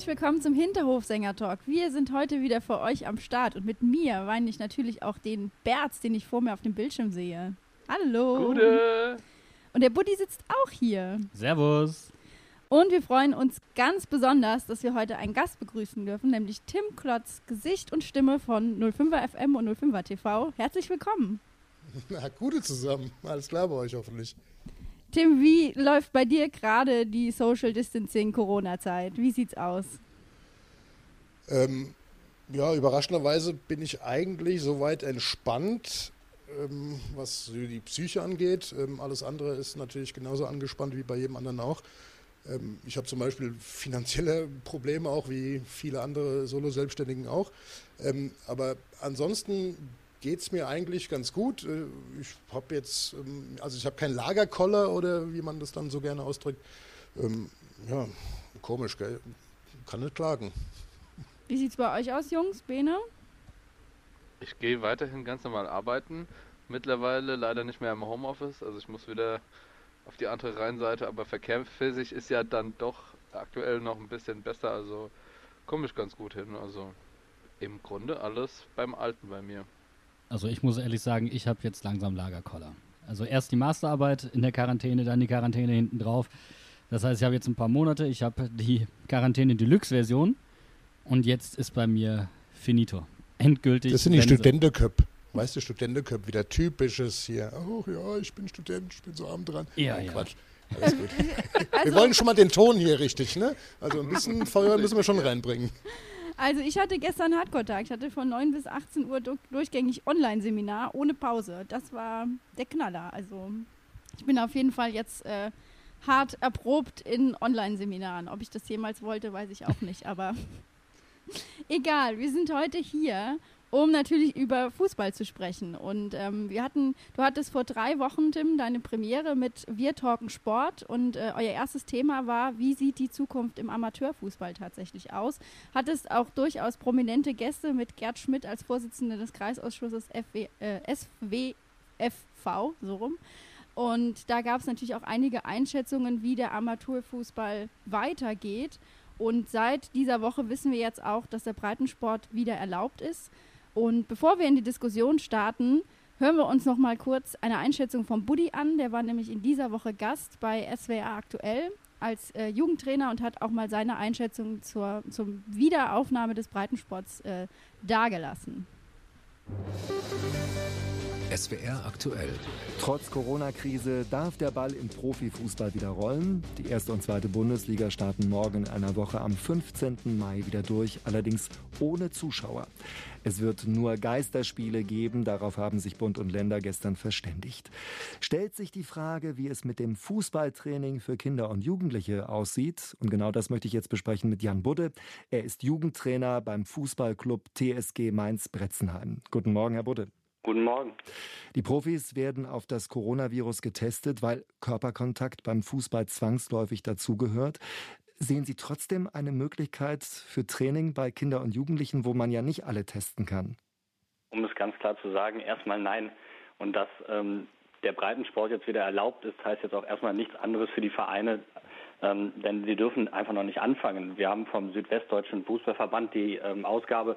Herzlich willkommen zum Hinterhofsänger-Talk. Wir sind heute wieder für euch am Start und mit mir weine ich natürlich auch den Berz, den ich vor mir auf dem Bildschirm sehe. Hallo. Gute. Und der Buddy sitzt auch hier. Servus. Und wir freuen uns ganz besonders, dass wir heute einen Gast begrüßen dürfen, nämlich Tim Klotz, Gesicht und Stimme von 05er FM und 05er TV. Herzlich willkommen. Na, gute zusammen. Alles klar bei euch hoffentlich. Tim, wie läuft bei dir gerade die Social Distancing Corona-Zeit? Wie sieht's aus? Ähm, ja, überraschenderweise bin ich eigentlich soweit entspannt, ähm, was die Psyche angeht. Ähm, alles andere ist natürlich genauso angespannt wie bei jedem anderen auch. Ähm, ich habe zum Beispiel finanzielle Probleme auch, wie viele andere Solo-Selbstständigen auch. Ähm, aber ansonsten geht es mir eigentlich ganz gut. Äh, Ich habe jetzt, ähm, also ich habe keinen Lagerkoller oder wie man das dann so gerne ausdrückt. Ähm, ja, komisch, gell? Kann nicht klagen. Wie sieht's bei euch aus, Jungs? Bene? Ich gehe weiterhin ganz normal arbeiten. Mittlerweile leider nicht mehr im Homeoffice. Also ich muss wieder auf die andere Rheinseite. Aber verkehrsmäßig ist ja dann doch aktuell noch ein bisschen besser. Also komme ich ganz gut hin. Also im Grunde alles beim Alten bei mir. Also ich muss ehrlich sagen, ich habe jetzt langsam Lagerkoller. Also erst die Masterarbeit in der Quarantäne, dann die Quarantäne hinten drauf. Das heißt, ich habe jetzt ein paar Monate, ich habe die Quarantäne Deluxe-Version und jetzt ist bei mir finito. Endgültig. Das sind die. Studentenköp. Weißt du, Studentenköp, wieder typisches hier. Oh ja, ich bin Student, ich bin so arm dran. Ja, Nein, ja. Quatsch. Alles gut. wir wollen schon mal den Ton hier richtig, ne? Also ein bisschen Feuer müssen wir schon reinbringen. Also ich hatte gestern Hardcore-Tag. Ich hatte von 9 bis 18 Uhr du- durchgängig Online-Seminar ohne Pause. Das war der Knaller. Also ich bin auf jeden Fall jetzt äh, hart erprobt in Online-Seminaren. Ob ich das jemals wollte, weiß ich auch nicht. Aber egal, wir sind heute hier, um natürlich über Fußball zu sprechen. Und ähm, wir hatten, du hattest vor drei Wochen, Tim, deine Premiere mit Wir talken Sport und äh, euer erstes Thema war, wie sieht die Zukunft im Amateurfußball tatsächlich aus? Hattest auch durchaus prominente Gäste mit Gerd Schmidt als Vorsitzender des Kreisausschusses FW, äh, SWFV, so rum. Und da gab es natürlich auch einige Einschätzungen, wie der Amateurfußball weitergeht. Und seit dieser Woche wissen wir jetzt auch, dass der Breitensport wieder erlaubt ist. Und bevor wir in die Diskussion starten, hören wir uns noch mal kurz eine Einschätzung von Buddy an. Der war nämlich in dieser Woche Gast bei SWR aktuell als äh, Jugendtrainer und hat auch mal seine Einschätzung zur, zur Wiederaufnahme des Breitensports äh, dargelassen. SWR aktuell. Trotz Corona-Krise darf der Ball im Profifußball wieder rollen. Die erste und zweite Bundesliga starten morgen in einer Woche am 15. Mai wieder durch, allerdings ohne Zuschauer. Es wird nur Geisterspiele geben, darauf haben sich Bund und Länder gestern verständigt. Stellt sich die Frage, wie es mit dem Fußballtraining für Kinder und Jugendliche aussieht. Und genau das möchte ich jetzt besprechen mit Jan Budde. Er ist Jugendtrainer beim Fußballclub TSG Mainz-Bretzenheim. Guten Morgen, Herr Budde. Guten Morgen. Die Profis werden auf das Coronavirus getestet, weil Körperkontakt beim Fußball zwangsläufig dazugehört. Sehen Sie trotzdem eine Möglichkeit für Training bei Kindern und Jugendlichen, wo man ja nicht alle testen kann? Um es ganz klar zu sagen, erstmal nein. Und dass ähm, der Breitensport jetzt wieder erlaubt ist, heißt jetzt auch erstmal nichts anderes für die Vereine, ähm, denn sie dürfen einfach noch nicht anfangen. Wir haben vom Südwestdeutschen Fußballverband die ähm, Ausgabe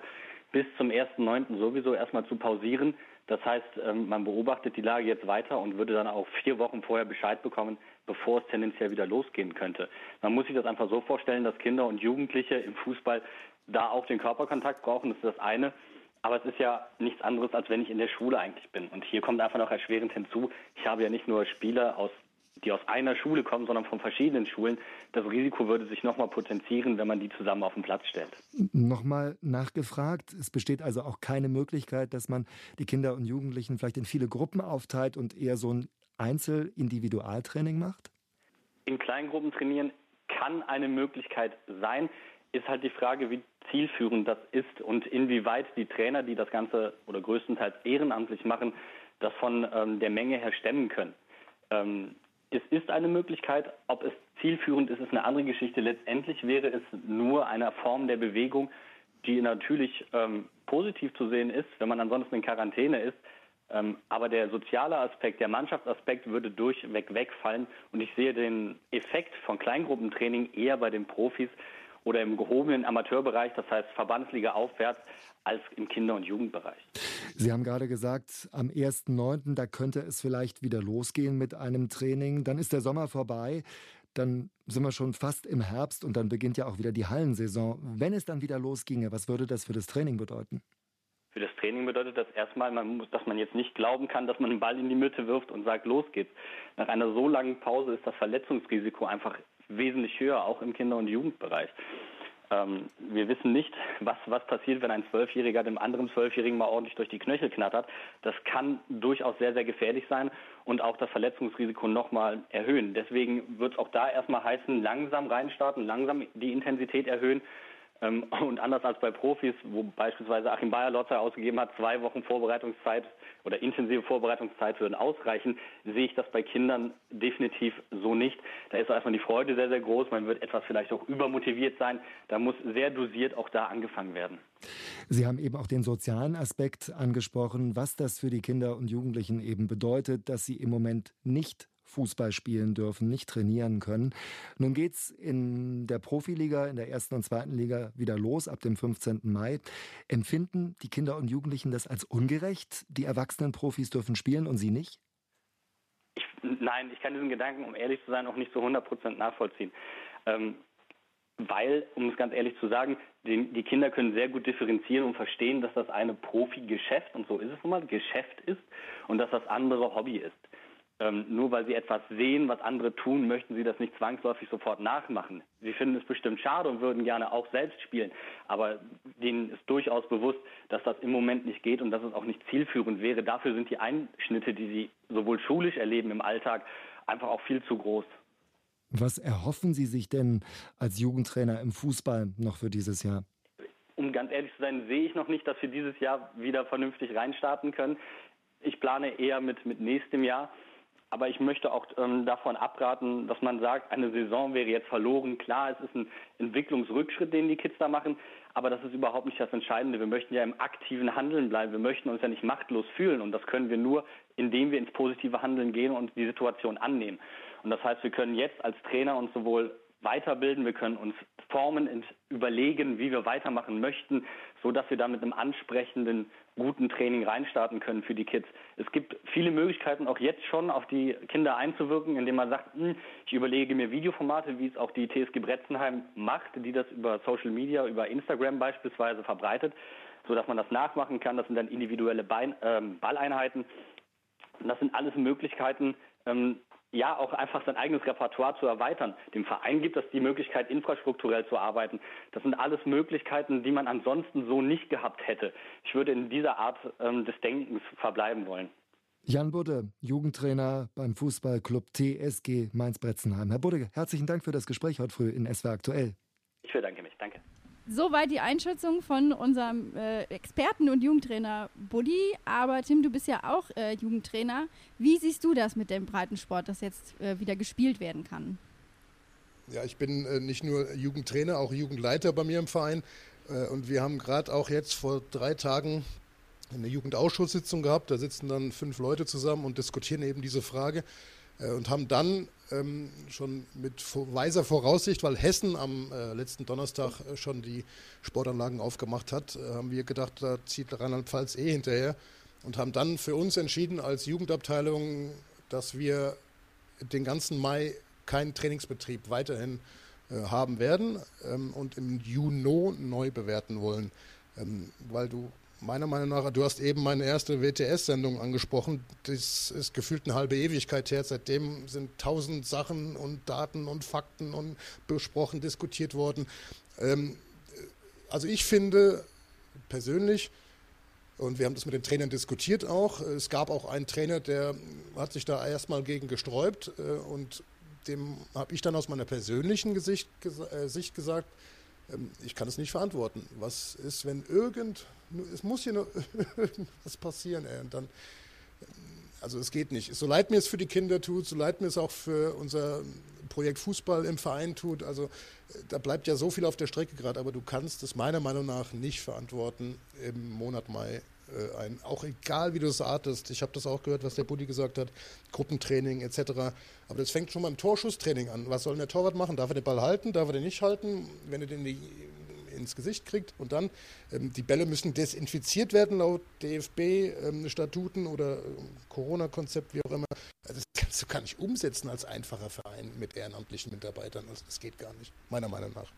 bis zum 1.9. sowieso erstmal zu pausieren. Das heißt, ähm, man beobachtet die Lage jetzt weiter und würde dann auch vier Wochen vorher Bescheid bekommen, bevor es tendenziell wieder losgehen könnte. Man muss sich das einfach so vorstellen, dass Kinder und Jugendliche im Fußball da auch den Körperkontakt brauchen. Das ist das eine. Aber es ist ja nichts anderes, als wenn ich in der Schule eigentlich bin. Und hier kommt einfach noch erschwerend hinzu, ich habe ja nicht nur Spieler aus die aus einer Schule kommen, sondern von verschiedenen Schulen. Das Risiko würde sich nochmal potenzieren, wenn man die zusammen auf den Platz stellt. Nochmal nachgefragt, es besteht also auch keine Möglichkeit, dass man die Kinder und Jugendlichen vielleicht in viele Gruppen aufteilt und eher so ein Einzel-Individualtraining macht? In Kleingruppen trainieren kann eine Möglichkeit sein. Ist halt die Frage, wie zielführend das ist und inwieweit die Trainer, die das Ganze oder größtenteils ehrenamtlich machen, das von ähm, der Menge her stemmen können. Ähm, es ist eine Möglichkeit. Ob es zielführend ist, ist eine andere Geschichte. Letztendlich wäre es nur eine Form der Bewegung, die natürlich ähm, positiv zu sehen ist, wenn man ansonsten in Quarantäne ist. Ähm, aber der soziale Aspekt, der Mannschaftsaspekt würde durchweg wegfallen. Und ich sehe den Effekt von Kleingruppentraining eher bei den Profis oder im gehobenen Amateurbereich, das heißt Verbandsliga aufwärts, als im Kinder- und Jugendbereich. Sie haben gerade gesagt, am 1.9., da könnte es vielleicht wieder losgehen mit einem Training. Dann ist der Sommer vorbei. Dann sind wir schon fast im Herbst und dann beginnt ja auch wieder die Hallensaison. Wenn es dann wieder losginge, was würde das für das Training bedeuten? Für das Training bedeutet das erstmal, man muss, dass man jetzt nicht glauben kann, dass man einen Ball in die Mitte wirft und sagt, los geht's. Nach einer so langen Pause ist das Verletzungsrisiko einfach wesentlich höher, auch im Kinder- und Jugendbereich. Ähm, wir wissen nicht, was, was passiert, wenn ein Zwölfjähriger dem anderen Zwölfjährigen mal ordentlich durch die Knöchel knattert. Das kann durchaus sehr, sehr gefährlich sein und auch das Verletzungsrisiko nochmal erhöhen. Deswegen wird es auch da erstmal heißen, langsam reinstarten, langsam die Intensität erhöhen und anders als bei Profis, wo beispielsweise Achim Bayer-Lotzer ausgegeben hat, zwei Wochen Vorbereitungszeit oder intensive Vorbereitungszeit würden ausreichen, sehe ich das bei Kindern definitiv so nicht. Da ist erstmal die Freude sehr, sehr groß. Man wird etwas vielleicht auch übermotiviert sein. Da muss sehr dosiert auch da angefangen werden. Sie haben eben auch den sozialen Aspekt angesprochen, was das für die Kinder und Jugendlichen eben bedeutet, dass sie im Moment nicht Fußball spielen dürfen, nicht trainieren können. Nun geht es in der Profiliga, in der ersten und zweiten Liga wieder los ab dem 15. Mai. Empfinden die Kinder und Jugendlichen das als ungerecht? Die erwachsenen Profis dürfen spielen und sie nicht? Ich, nein, ich kann diesen Gedanken, um ehrlich zu sein, auch nicht zu 100 Prozent nachvollziehen. Ähm, weil, um es ganz ehrlich zu sagen, die, die, Kinder können sehr gut differenzieren und verstehen, dass das eine Profi-Geschäft, und so ist es nun mal, Geschäft ist und dass das andere Hobby ist. Ähm, nur weil sie etwas sehen, was andere tun, möchten sie das nicht zwangsläufig sofort nachmachen. Sie finden es bestimmt schade und würden gerne auch selbst spielen. Aber denen ist durchaus bewusst, dass das im Moment nicht geht und dass es auch nicht zielführend wäre. Dafür sind die Einschnitte, die sie sowohl schulisch erleben im Alltag, einfach auch viel zu groß. Was erhoffen Sie sich denn als Jugendtrainer im Fußball noch für dieses Jahr? Um ganz ehrlich zu sein, sehe ich noch nicht, dass wir dieses Jahr wieder vernünftig reinstarten können. Ich plane eher mit, mit nächstem Jahr. Aber ich möchte auch ähm, davon abraten, dass man sagt, eine Saison wäre jetzt verloren. Klar, es ist ein Entwicklungsrückschritt, den die Kids da machen, aber das ist überhaupt nicht das Entscheidende. Wir möchten ja im aktiven Handeln bleiben. Wir möchten uns ja nicht machtlos fühlen und das können wir nur, indem wir ins positive Handeln gehen und die Situation annehmen. Und das heißt, wir können jetzt als Trainer uns sowohl weiterbilden, wir können uns formen und überlegen, wie wir weitermachen möchten, so dass wir da mit einem ansprechenden, guten Training reinstarten können für die Kids. Es gibt viele Möglichkeiten, auch jetzt schon auf die Kinder einzuwirken, indem man sagt, hm, ich überlege mir Videoformate, wie es auch die TSG Bretzenheim macht, die das über Social Media, über Instagram beispielsweise verbreitet, so dass man das nachmachen kann. Das sind dann individuelle Bein, äh, Balleinheiten. Und das sind alles Möglichkeiten, ähm, ja, auch einfach sein eigenes Repertoire zu erweitern. Dem Verein gibt es die Möglichkeit, infrastrukturell zu arbeiten. Das sind alles Möglichkeiten, die man ansonsten so nicht gehabt hätte. Ich würde in dieser Art ähm, des Denkens verbleiben wollen. Jan Budde, Jugendtrainer beim Fußballclub TSG Mainz-Bretzenheim. Herr Budde, herzlichen Dank für das Gespräch heute früh in SWR aktuell. Ich bedanke mich. Danke. Soweit die Einschätzung von unserem äh, Experten und Jugendtrainer Buddy. Aber Tim, du bist ja auch äh, Jugendtrainer. Wie siehst du das mit dem Breitensport, das jetzt äh, wieder gespielt werden kann? Ja, ich bin äh, nicht nur Jugendtrainer, auch Jugendleiter bei mir im Verein. Äh, und wir haben gerade auch jetzt vor drei Tagen eine Jugendausschusssitzung gehabt. Da sitzen dann fünf Leute zusammen und diskutieren eben diese Frage. Äh, und haben dann ähm, schon mit weiser Voraussicht, weil Hessen am äh, letzten Donnerstag äh, schon die Sportanlagen aufgemacht hat, äh, haben wir gedacht, da zieht Rheinland-Pfalz eh hinterher und haben dann für uns entschieden als Jugendabteilung, dass wir den ganzen Mai keinen Trainingsbetrieb weiterhin äh, haben werden ähm, und im Juni neu bewerten wollen, ähm, weil du meiner Meinung nach, du hast eben meine erste WTS-Sendung angesprochen. Das ist gefühlt eine halbe Ewigkeit her. Seitdem sind tausend Sachen und Daten und Fakten und besprochen, diskutiert worden. Ähm, also ich finde persönlich, und wir haben das mit den Trainern diskutiert auch, es gab auch einen Trainer, der hat sich da erstmal gegen gesträubt äh, und dem habe ich dann aus meiner persönlichen Gesicht, äh, Sicht gesagt, ich kann es nicht verantworten. Was ist, wenn irgend, es muss hier nur irgendwas passieren, ey, und dann, ähm, also es geht nicht. So leid mir es für die Kinder tut, so leid mir es auch für unser Projekt Fußball im Verein tut, also äh, da bleibt ja so viel auf der Strecke gerade, aber du kannst es meiner Meinung nach nicht verantworten im Monat Mai äh, ein, auch egal wie du es artest, ich habe das auch gehört, was der Buddy gesagt hat, Gruppentraining etc. Aber das fängt schon beim Torschusstraining an. Was soll denn der Torwart machen? Darf er den Ball halten? Darf er den nicht halten? Wenn er den ins Gesicht kriegt und dann ähm, die Bälle müssen desinfiziert werden laut DFB-Statuten ähm, oder ähm, Corona-Konzept, wie auch immer. Also das kannst du gar nicht umsetzen als einfacher Verein mit ehrenamtlichen Mitarbeitern. Also das geht gar nicht, meiner Meinung nach.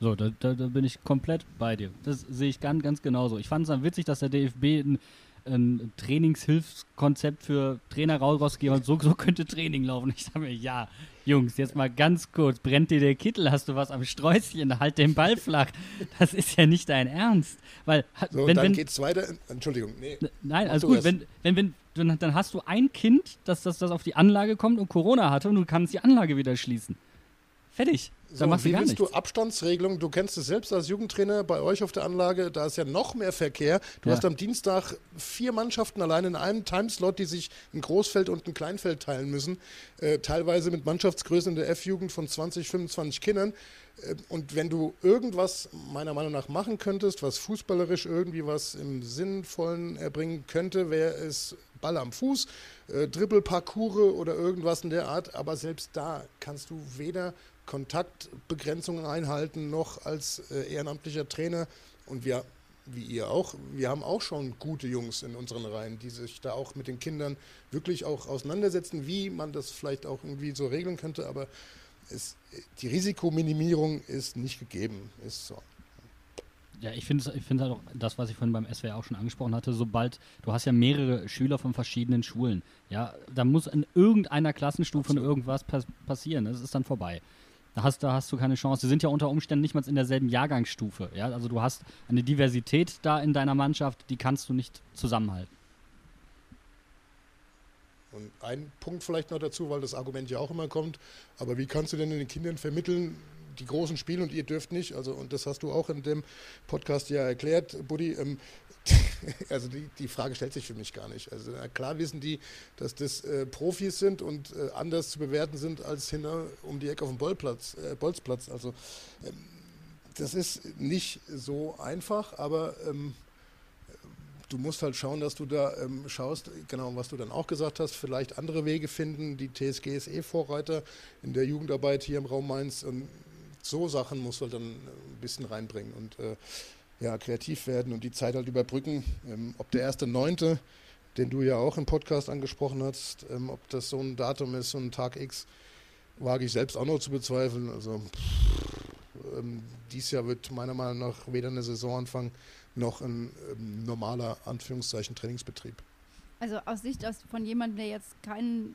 So, da, da, da, bin ich komplett bei dir. Das sehe ich ganz, ganz genauso. Ich fand es dann witzig, dass der DFB ein, ein Trainingshilfskonzept für Trainer rausgegeben hat. So, so könnte Training laufen. Ich sage mir, ja, Jungs, jetzt mal ganz kurz. Brennt dir der Kittel? Hast du was am Sträußchen? Halt den Ball flach. Das ist ja nicht dein Ernst. Weil, so, wenn, dann wenn, geht's weiter. Entschuldigung, nee. Nein, also gut. Wenn, wenn, wenn, dann, dann hast du ein Kind, das, das, das auf die Anlage kommt und Corona hatte und du kannst die Anlage wieder schließen. Fertig. So, wie willst nichts. du Abstandsregelungen? Du kennst es selbst als Jugendtrainer bei euch auf der Anlage, da ist ja noch mehr Verkehr. Du ja. hast am Dienstag vier Mannschaften allein in einem Timeslot, die sich ein Großfeld und ein Kleinfeld teilen müssen. Äh, teilweise mit Mannschaftsgrößen in der F-Jugend von 20, 25 Kindern. Äh, und wenn du irgendwas meiner Meinung nach machen könntest, was fußballerisch irgendwie was im Sinnvollen erbringen könnte, wäre es Ball am Fuß, äh, Dribbelparcours oder irgendwas in der Art. Aber selbst da kannst du weder Kontaktbegrenzungen einhalten, noch als äh, ehrenamtlicher Trainer. Und wir, wie ihr auch, wir haben auch schon gute Jungs in unseren Reihen, die sich da auch mit den Kindern wirklich auch auseinandersetzen, wie man das vielleicht auch irgendwie so regeln könnte. Aber es, die Risikominimierung ist nicht gegeben, ist so. Ja, ich finde ich find halt auch das, was ich vorhin beim SWR auch schon angesprochen hatte, sobald, du hast ja mehrere Schüler von verschiedenen Schulen, ja, da muss in irgendeiner Klassenstufe Absolut. irgendwas pass passieren, das ist dann vorbei. Da hast, da hast du keine Chance. Sie sind ja unter Umständen nicht mal in derselben Jahrgangsstufe. Ja? Also du hast eine Diversität da in deiner Mannschaft, die kannst du nicht zusammenhalten. Und ein Punkt vielleicht noch dazu, weil das Argument ja auch immer kommt, aber wie kannst du denn den Kindern vermitteln, die großen spielen und ihr dürft nicht? Also, und das hast du auch in dem Podcast ja erklärt, Buddy. Ähm, also die, die Frage stellt sich für mich gar nicht. Also klar wissen die, dass das äh, Profis sind und äh, anders zu bewerten sind als hin um die Ecke auf dem Bolzplatz. Äh, Bolzplatz. Also ähm, das ist nicht so einfach, aber ähm, du musst halt schauen, dass du da ähm, schaust, genau, was du dann auch gesagt hast, vielleicht andere Wege finden. Die TSG ist eh Vorreiter in der Jugendarbeit hier im Raum Mainz. Und so Sachen du halt dann ein bisschen reinbringen. Und äh, ja, kreativ werden und die Zeit halt überbrücken. Ähm, ob der erste Neunte, den du ja auch im Podcast angesprochen hast, ähm, ob das so ein Datum ist, so ein Tag X, wage ich selbst auch noch zu bezweifeln. Also pff, ähm, dies Jahr wird meiner Meinung nach weder eine Saisonanfang noch ein ähm, normaler Anführungszeichen Trainingsbetrieb. Also aus Sicht aus, von jemandem, der jetzt keinen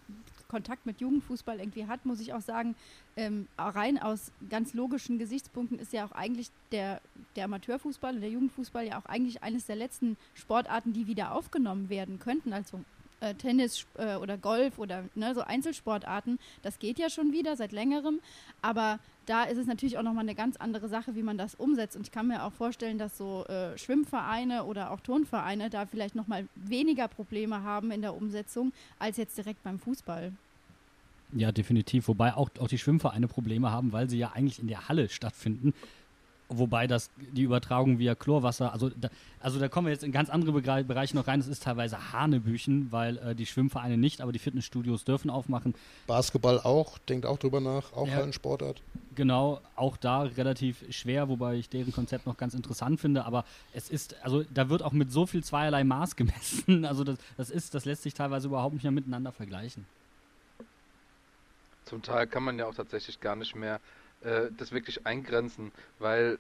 Kontakt mit Jugendfußball irgendwie hat, muss ich auch sagen, ähm, rein aus ganz logischen Gesichtspunkten ist ja auch eigentlich der, der Amateurfußball und der Jugendfußball ja auch eigentlich eines der letzten Sportarten, die wieder aufgenommen werden könnten. Also äh, Tennis äh, oder Golf oder ne, so Einzelsportarten, das geht ja schon wieder seit längerem, aber da ist es natürlich auch nochmal eine ganz andere Sache, wie man das umsetzt. Und ich kann mir auch vorstellen, dass so äh, Schwimmvereine oder auch Turnvereine da vielleicht nochmal weniger Probleme haben in der Umsetzung als jetzt direkt beim Fußball. Ja, definitiv. Wobei auch, auch die Schwimmvereine Probleme haben, weil sie ja eigentlich in der Halle stattfinden. Wobei das die Übertragung via Chlorwasser, also da, also da kommen wir jetzt in ganz andere Bereiche noch rein. Das ist teilweise Hanebüchen, weil äh, die Schwimmvereine nicht, aber die Fitnessstudios dürfen aufmachen. Basketball auch, denkt auch drüber nach, auch ja, ein Sportart. Genau, auch da relativ schwer, wobei ich deren Konzept noch ganz interessant finde. Aber es ist, also da wird auch mit so viel zweierlei Maß gemessen. Also das, das ist, das lässt sich teilweise überhaupt nicht mehr miteinander vergleichen. Zum Teil kann man ja auch tatsächlich gar nicht mehr äh, das wirklich eingrenzen, weil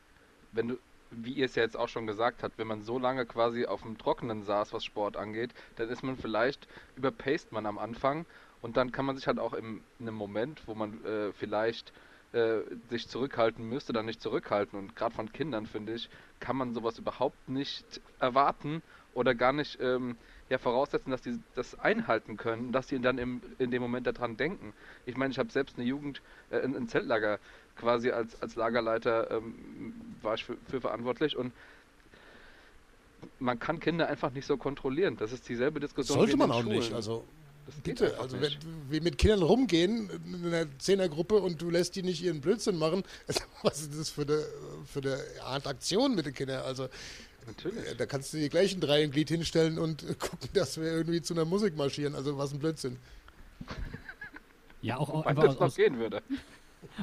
wenn du wie ihr es ja jetzt auch schon gesagt habt, wenn man so lange quasi auf dem Trockenen saß, was Sport angeht, dann ist man vielleicht, überpaced man am Anfang und dann kann man sich halt auch im, in einem Moment, wo man äh, vielleicht äh, sich zurückhalten müsste, dann nicht zurückhalten. Und gerade von Kindern, finde ich, kann man sowas überhaupt nicht erwarten oder gar nicht ähm, ja, voraussetzen, dass die das einhalten können, dass sie dann im, in dem Moment daran denken. Ich meine, ich habe selbst eine Jugend, äh, ein Zeltlager quasi als, als Lagerleiter ähm, war ich für, für verantwortlich und man kann Kinder einfach nicht so kontrollieren. Das ist dieselbe Diskussion. Sollte man auch Schulen. nicht. Also bitte, also wenn wir mit Kindern rumgehen in einer Zehnergruppe und du lässt die nicht ihren Blödsinn machen, was ist das für eine, für eine Art Aktion mit den Kindern? Also Natürlich. Da kannst du die gleichen drei im Glied hinstellen und gucken, dass wir irgendwie zu einer Musik marschieren. Also was ein Blödsinn. Ja, auch, auch einfach aus, aus, gehen würde.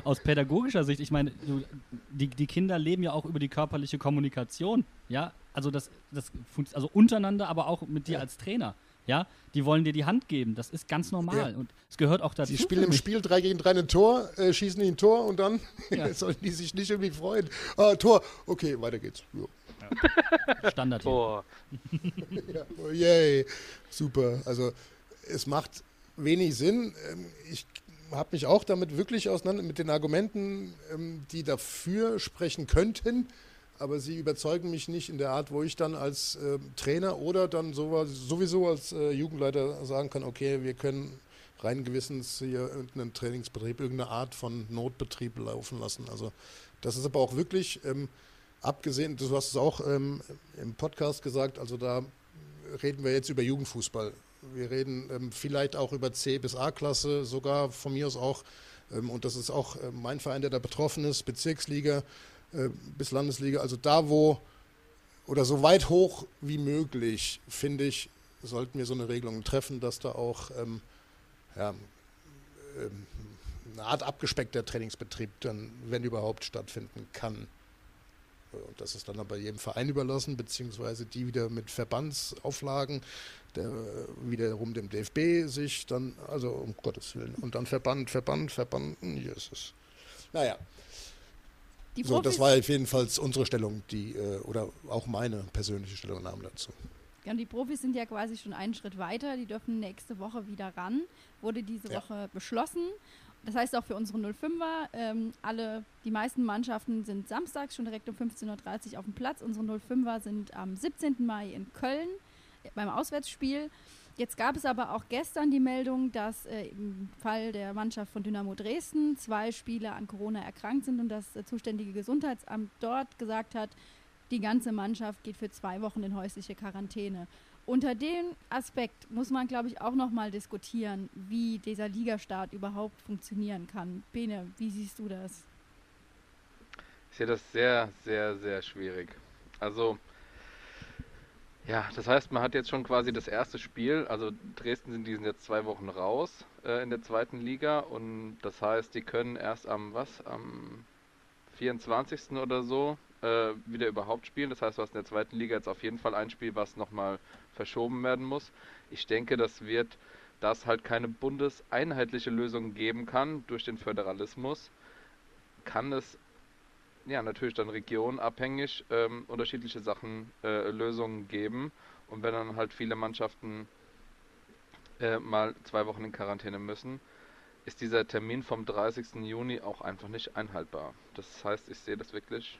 Aus pädagogischer Sicht, ich meine, die, die Kinder leben ja auch über die körperliche Kommunikation, ja, also das, das also untereinander, aber auch mit dir ja. als Trainer. Ja, die wollen dir die Hand geben. Das ist ganz normal. Ja. Und es gehört auch dazu. Sie spielen im Spiel 3 gegen 3 ein Tor, äh, schießen die ein Tor und dann ja. sollen die sich nicht irgendwie freuen. Ah, Tor. Okay, weiter geht's. Ja. Standard. Tor. ja, oh, yay. Super. Also, es macht wenig Sinn. Ähm, ich habe mich auch damit wirklich auseinander mit den Argumenten, ähm, die dafür sprechen könnten, aber sie überzeugen mich nicht in der Art, wo ich dann als äh, Trainer oder dann sowieso als äh, Jugendleiter sagen kann, okay, wir können rein gewissens hier irgendeinen Trainingsbetrieb, irgendeine Art von Notbetrieb laufen lassen. Also das ist aber auch wirklich, ähm, abgesehen, du hast es auch ähm, im Podcast gesagt, also da reden wir jetzt über Jugendfußball. Wir reden ähm, vielleicht auch über C bis A-Klasse, sogar von mir aus auch. Ähm, und das ist auch äh, mein Verein, der da betroffen ist, Bezirksliga äh, bis Landesliga. Also da, wo oder so weit hoch wie möglich, finde ich, sollten wir so eine Regelung treffen, dass da auch ähm, ja, ähm, eine Art abgespeckter Trainingsbetrieb dann, wenn überhaupt, stattfinden kann. Und das ist dann aber jedem Verein überlassen, beziehungsweise die wieder mit Verbandsauflagen, der wiederum dem DFB sich dann, also um Gottes Willen, und dann Verband, Verband, Verband, Jesus. Naja. so, das war jedenfalls unsere Stellung, die, äh, oder auch meine persönliche Stellungnahme dazu. Ja, und die Profis sind ja quasi schon einen Schritt weiter. Die dürfen nächste Woche wieder ran. Wurde diese ja. Woche beschlossen. Das heißt auch für unsere 05er, ähm, alle, die meisten Mannschaften sind samstags schon direkt um 15.30 Uhr auf dem Platz. Unsere 05er sind am 17. Mai in Köln äh, beim Auswärtsspiel. Jetzt gab es aber auch gestern die Meldung, dass äh, im Fall der Mannschaft von Dynamo Dresden zwei Spieler an Corona erkrankt sind und das äh, zuständige Gesundheitsamt dort gesagt hat, die ganze Mannschaft geht für zwei Wochen in häusliche Quarantäne. Unter dem Aspekt muss man, glaube ich, auch nochmal diskutieren, wie dieser Ligastart überhaupt funktionieren kann. Bene, wie siehst du das? Ich sehe das sehr, sehr, sehr schwierig. Also, ja, das heißt, man hat jetzt schon quasi das erste Spiel. Also Dresden sind, die sind jetzt zwei Wochen raus äh, in der zweiten Liga und das heißt, die können erst am was? Am 24. oder so äh, wieder überhaupt spielen. Das heißt, du hast in der zweiten Liga jetzt auf jeden Fall ein Spiel, was nochmal verschoben werden muss. Ich denke, das wird, da es halt keine bundeseinheitliche Lösung geben kann durch den Föderalismus, kann es ja natürlich dann regionabhängig ähm, unterschiedliche Sachen, äh, Lösungen geben. Und wenn dann halt viele Mannschaften äh, mal zwei Wochen in Quarantäne müssen, ist dieser Termin vom 30. Juni auch einfach nicht einhaltbar. Das heißt, ich sehe das wirklich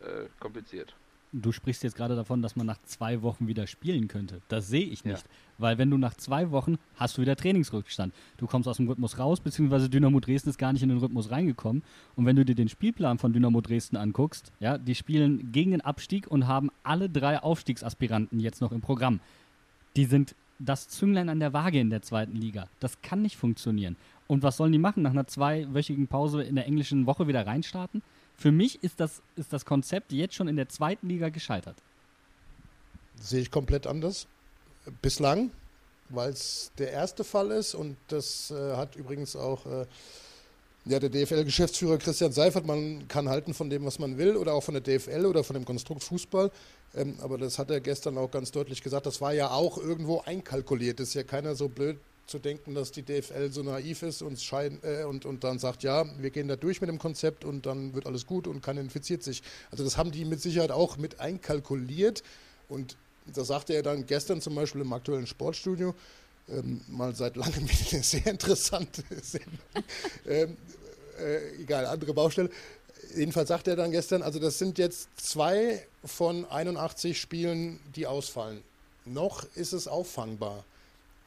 äh, kompliziert. Du sprichst jetzt gerade davon, dass man nach zwei Wochen wieder spielen könnte. Das sehe ich nicht. Ja. Weil wenn du nach zwei Wochen hast du wieder Trainingsrückstand. Du kommst aus dem Rhythmus raus, beziehungsweise Dynamo Dresden ist gar nicht in den Rhythmus reingekommen. Und wenn du dir den Spielplan von Dynamo Dresden anguckst, ja, die spielen gegen den Abstieg und haben alle drei Aufstiegsaspiranten jetzt noch im Programm. Die sind das Zünglein an der Waage in der zweiten Liga. Das kann nicht funktionieren. Und was sollen die machen? Nach einer zweiwöchigen Pause in der englischen Woche wieder reinstarten? Für mich ist das, ist das Konzept jetzt schon in der zweiten Liga gescheitert. Sehe ich komplett anders. Bislang, weil es der erste Fall ist und das äh, hat übrigens auch äh, ja, der DFL-Geschäftsführer Christian Seifert. Man kann halten von dem, was man will oder auch von der DFL oder von dem Konstrukt Fußball. Ähm, aber das hat er gestern auch ganz deutlich gesagt. Das war ja auch irgendwo einkalkuliert. Das ist ja keiner so blöd zu denken, dass die DFL so naiv ist und, schein, äh, und, und dann sagt, ja, wir gehen da durch mit dem Konzept und dann wird alles gut und keiner infiziert sich. Also das haben die mit Sicherheit auch mit einkalkuliert und da sagte er dann gestern zum Beispiel im aktuellen Sportstudio, ähm, mal seit langem wieder eine sehr interessante Sendung, ähm, äh, egal, andere Baustelle. Jedenfalls sagt er dann gestern, also das sind jetzt zwei von 81 Spielen, die ausfallen. Noch ist es auffangbar.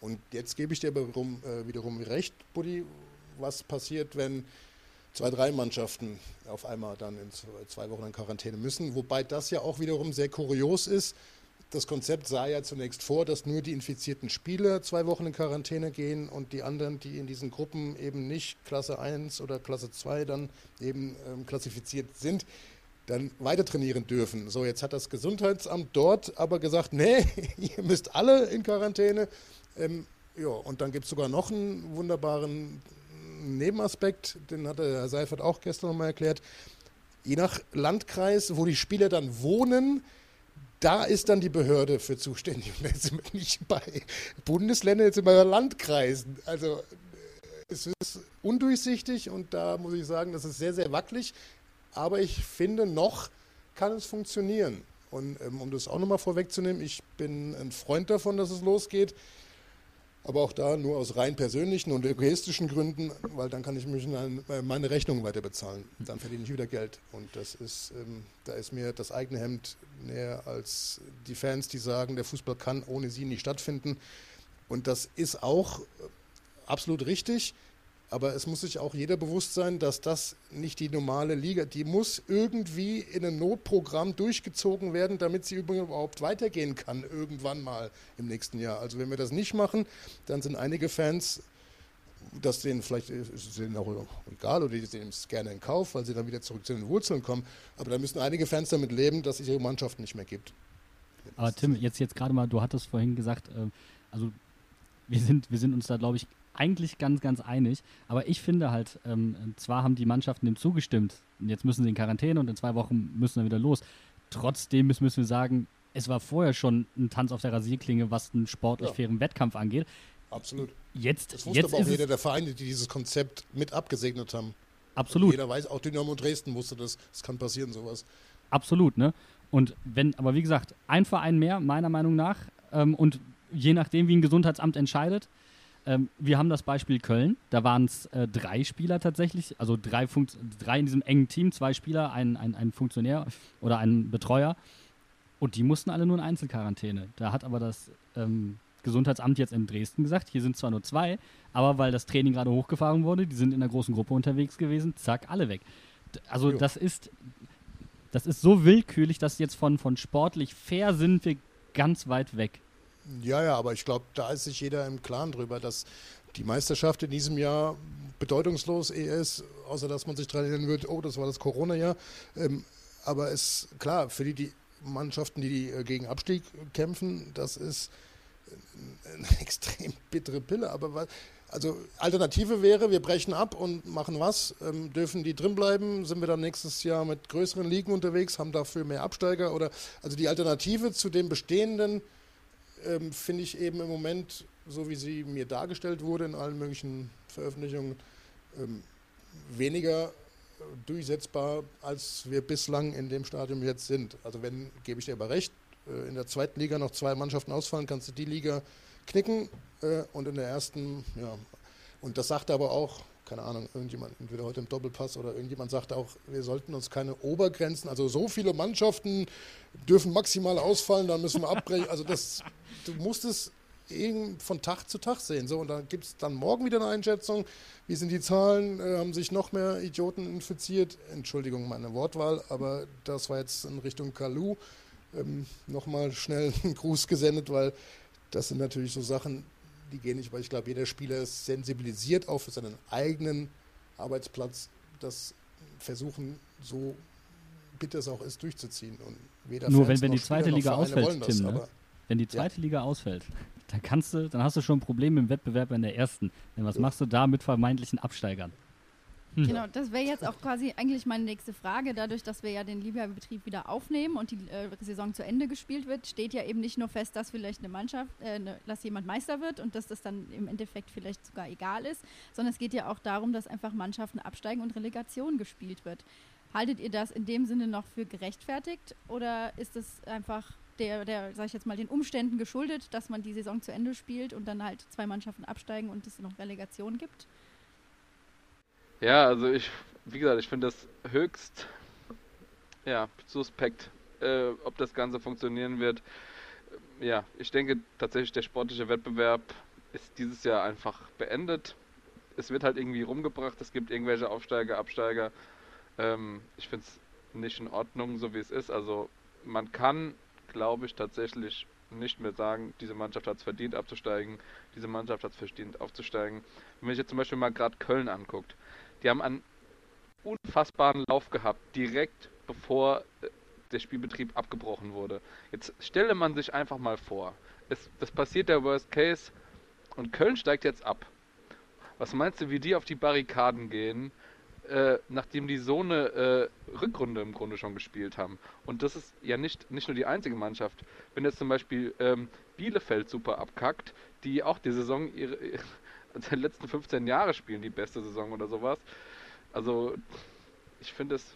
Und jetzt gebe ich dir wiederum, äh, wiederum recht, Buddy, was passiert, wenn zwei, drei Mannschaften auf einmal dann in zwei Wochen in Quarantäne müssen. Wobei das ja auch wiederum sehr kurios ist. Das Konzept sah ja zunächst vor, dass nur die infizierten Spieler zwei Wochen in Quarantäne gehen und die anderen, die in diesen Gruppen eben nicht Klasse 1 oder Klasse 2 dann eben ähm, klassifiziert sind, dann weiter trainieren dürfen. So, jetzt hat das Gesundheitsamt dort aber gesagt, nee, ihr müsst alle in Quarantäne. Ähm, ja, und dann gibt es sogar noch einen wunderbaren Nebenaspekt, den hatte Herr Seifert auch gestern nochmal erklärt. Je nach Landkreis, wo die Spieler dann wohnen, da ist dann die Behörde für zuständig. Und jetzt sind wir nicht bei Bundesländern, jetzt sind wir bei Landkreisen. Also es ist undurchsichtig und da muss ich sagen, das ist sehr, sehr wackelig. Aber ich finde, noch kann es funktionieren. Und ähm, um das auch nochmal vorwegzunehmen, ich bin ein Freund davon, dass es losgeht. Aber auch da nur aus rein persönlichen und egoistischen Gründen, weil dann kann ich mich äh, meine Rechnungen weiter bezahlen. Dann verdiene ich wieder Geld. Und das ist, ähm, da ist mir das eigene Hemd näher als die Fans, die sagen, der Fußball kann ohne sie nicht stattfinden. Und das ist auch absolut richtig. Aber es muss sich auch jeder bewusst sein, dass das nicht die normale Liga, die muss irgendwie in ein Notprogramm durchgezogen werden, damit sie überhaupt weitergehen kann, irgendwann mal im nächsten Jahr. Also wenn wir das nicht machen, dann sind einige Fans, das denen vielleicht ist denen auch egal oder die sehen es gerne in Kauf, weil sie dann wieder zurück zu den Wurzeln kommen. Aber da müssen einige Fans damit leben, dass es ihre Mannschaft nicht mehr gibt. Aber Tim, jetzt, jetzt gerade mal, du hattest vorhin gesagt, äh, also wir sind, wir sind uns da, glaube ich, eigentlich ganz, ganz einig. Aber ich finde halt, ähm, zwar haben die Mannschaften dem zugestimmt, jetzt müssen sie in Quarantäne und in zwei Wochen müssen wir wieder los. Trotzdem müssen, müssen wir sagen, es war vorher schon ein Tanz auf der Rasierklinge, was einen sportlich ja. fairen Wettkampf angeht. Absolut. Jetzt, das wusste jetzt aber auch jeder der Vereine, die dieses Konzept mit abgesegnet haben. Absolut. Und jeder weiß, auch Dynamo Dresden wusste das. Es kann passieren, sowas. Absolut, ne? Und wenn, aber wie gesagt, ein Verein mehr, meiner Meinung nach, ähm, und je nachdem, wie ein Gesundheitsamt entscheidet, ähm, wir haben das Beispiel Köln. Da waren es äh, drei Spieler tatsächlich, also drei, Funkt drei in diesem engen Team, zwei Spieler, ein, ein, ein Funktionär oder ein Betreuer. Und die mussten alle nur in Einzelquarantäne. Da hat aber das ähm, Gesundheitsamt jetzt in Dresden gesagt, hier sind zwar nur zwei, aber weil das Training gerade hochgefahren wurde, die sind in einer großen Gruppe unterwegs gewesen, zack, alle weg. Also jo. das ist, das ist so willkürlich, dass jetzt von, von sportlich fair sind wir ganz weit weg. Ja, ja, aber ich glaube, da ist sich jeder im Klaren drüber, dass die Meisterschaft in diesem Jahr bedeutungslos ist, außer dass man sich daran erinnern wird, oh, das war das Corona-Jahr. Ähm, aber es klar, für die, die Mannschaften, die, die äh, gegen Abstieg kämpfen, das ist eine extrem bittere Pille. Aber also Alternative wäre, wir brechen ab und machen was. Ähm, dürfen die drin bleiben? Sind wir dann nächstes Jahr mit größeren Ligen unterwegs? Haben dafür mehr Absteiger? Oder also die Alternative zu dem bestehenden ähm, finde ich eben im Moment, so wie sie mir dargestellt wurde in allen möglichen Veröffentlichungen, ähm, weniger durchsetzbar, als wir bislang in dem Stadium jetzt sind. Also wenn, gebe ich dir aber recht, äh, in der zweiten Liga noch zwei Mannschaften ausfallen, kannst du die Liga knicken äh, und in der ersten, ja, und das sagt aber auch keine Ahnung, irgendjemand, entweder heute im Doppelpass oder irgendjemand sagt auch, wir sollten uns keine Obergrenzen, also so viele Mannschaften dürfen maximal ausfallen, dann müssen wir abbrechen. Also das, du musst es von Tag zu Tag sehen. So, und dann gibt es dann morgen wieder eine Einschätzung. Wie sind die Zahlen? Äh, haben sich noch mehr Idioten infiziert? Entschuldigung, meine Wortwahl, aber das war jetzt in Richtung Kalu. Ähm, Nochmal schnell einen Gruß gesendet, weil das sind natürlich so Sachen, die gehen nicht, weil ich glaube, jeder Spieler ist sensibilisiert auch für seinen eigenen Arbeitsplatz, das versuchen, so bitter es auch ist, durchzuziehen. Und weder Nur Fans wenn, wenn die zweite Liga ausfällt, Tim, ne? wenn die zweite ja. Liga ausfällt, dann kannst du, dann hast du schon ein Problem im Wettbewerb in der ersten. Denn was ja. machst du da mit vermeintlichen Absteigern? Genau, das wäre jetzt auch quasi eigentlich meine nächste Frage. Dadurch, dass wir ja den Liga-Betrieb wieder aufnehmen und die äh, Saison zu Ende gespielt wird, steht ja eben nicht nur fest, dass vielleicht eine Mannschaft, äh, ne, dass jemand Meister wird und dass das dann im Endeffekt vielleicht sogar egal ist, sondern es geht ja auch darum, dass einfach Mannschaften absteigen und Relegation gespielt wird. Haltet ihr das in dem Sinne noch für gerechtfertigt oder ist es einfach der, der, sag ich jetzt mal, den Umständen geschuldet, dass man die Saison zu Ende spielt und dann halt zwei Mannschaften absteigen und es noch Relegation gibt? Ja, also ich, wie gesagt, ich finde das höchst, ja, suspekt, äh, ob das Ganze funktionieren wird. Ja, ich denke tatsächlich, der sportliche Wettbewerb ist dieses Jahr einfach beendet. Es wird halt irgendwie rumgebracht, es gibt irgendwelche Aufsteiger, Absteiger. Ähm, ich finde es nicht in Ordnung, so wie es ist. Also man kann, glaube ich, tatsächlich nicht mehr sagen, diese Mannschaft hat es verdient abzusteigen, diese Mannschaft hat es verdient aufzusteigen. Wenn man sich jetzt zum Beispiel mal gerade Köln anguckt, die haben einen unfassbaren Lauf gehabt, direkt bevor äh, der Spielbetrieb abgebrochen wurde. Jetzt stelle man sich einfach mal vor, es, das passiert der Worst Case und Köln steigt jetzt ab. Was meinst du, wie die auf die Barrikaden gehen, äh, nachdem die so eine äh, Rückrunde im Grunde schon gespielt haben? Und das ist ja nicht, nicht nur die einzige Mannschaft. Wenn jetzt zum Beispiel ähm, Bielefeld super abkackt, die auch die Saison ihre, den letzten 15 Jahre spielen die beste Saison oder sowas. Also ich finde es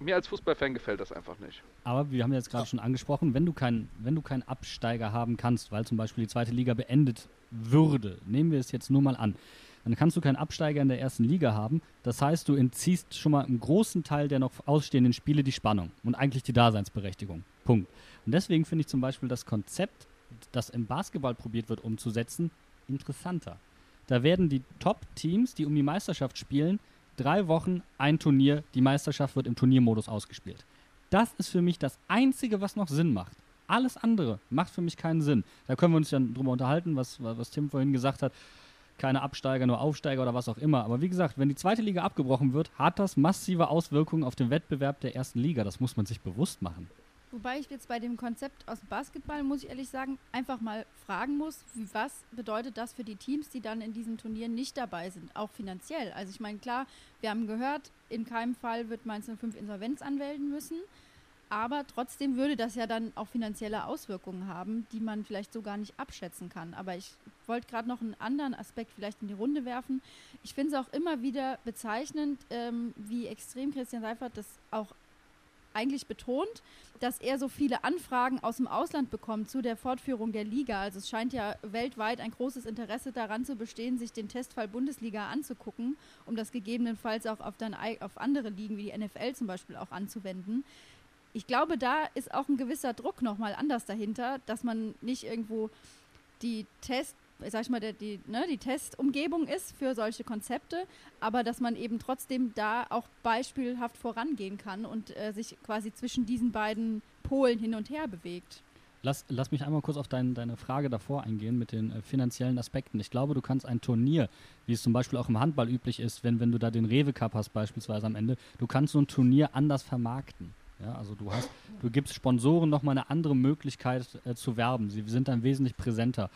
mir als Fußballfan gefällt das einfach nicht. Aber wir haben jetzt gerade schon angesprochen, wenn du du keinen Absteiger haben kannst, weil zum Beispiel die zweite Liga beendet würde, nehmen wir es jetzt nur mal an, dann kannst du keinen Absteiger in der ersten Liga haben. Das heißt, du entziehst schon mal einen großen Teil der noch ausstehenden Spiele die Spannung und eigentlich die Daseinsberechtigung. Punkt. Und deswegen finde ich zum Beispiel das Konzept, das im Basketball probiert wird umzusetzen, interessanter. Da werden die Top-Teams, die um die Meisterschaft spielen, drei Wochen ein Turnier, die Meisterschaft wird im Turniermodus ausgespielt. Das ist für mich das Einzige, was noch Sinn macht. Alles andere macht für mich keinen Sinn. Da können wir uns dann drüber unterhalten, was, was Tim vorhin gesagt hat. Keine Absteiger, nur Aufsteiger oder was auch immer. Aber wie gesagt, wenn die zweite Liga abgebrochen wird, hat das massive Auswirkungen auf den Wettbewerb der ersten Liga. Das muss man sich bewusst machen. Wobei ich jetzt bei dem Konzept aus Basketball, muss ich ehrlich sagen, einfach mal fragen muss, was bedeutet das für die Teams, die dann in diesen Turnieren nicht dabei sind, auch finanziell. Also ich meine, klar, wir haben gehört, in keinem Fall wird Mainz 05 Insolvenz anmelden müssen, aber trotzdem würde das ja dann auch finanzielle Auswirkungen haben, die man vielleicht so gar nicht abschätzen kann. Aber ich wollte gerade noch einen anderen Aspekt vielleicht in die Runde werfen. Ich finde es auch immer wieder bezeichnend, ähm, wie extrem Christian Seifert das auch eigentlich betont, dass er so viele Anfragen aus dem Ausland bekommt zu der Fortführung der Liga. Also es scheint ja weltweit ein großes Interesse daran zu bestehen, sich den Testfall Bundesliga anzugucken, um das gegebenenfalls auch auf, dann, auf andere Ligen wie die NFL zum Beispiel auch anzuwenden. Ich glaube, da ist auch ein gewisser Druck nochmal anders dahinter, dass man nicht irgendwo die Test sag ich mal, der, die, ne, die Testumgebung ist für solche Konzepte, aber dass man eben trotzdem da auch beispielhaft vorangehen kann und äh, sich quasi zwischen diesen beiden Polen hin und her bewegt. Lass, lass mich einmal kurz auf dein, deine Frage davor eingehen mit den äh, finanziellen Aspekten. Ich glaube, du kannst ein Turnier, wie es zum Beispiel auch im Handball üblich ist, wenn, wenn du da den Rewe Cup hast beispielsweise am Ende, du kannst so ein Turnier anders vermarkten. Ja, also du hast, du gibst Sponsoren nochmal eine andere Möglichkeit äh, zu werben. Sie sind dann wesentlich präsenter.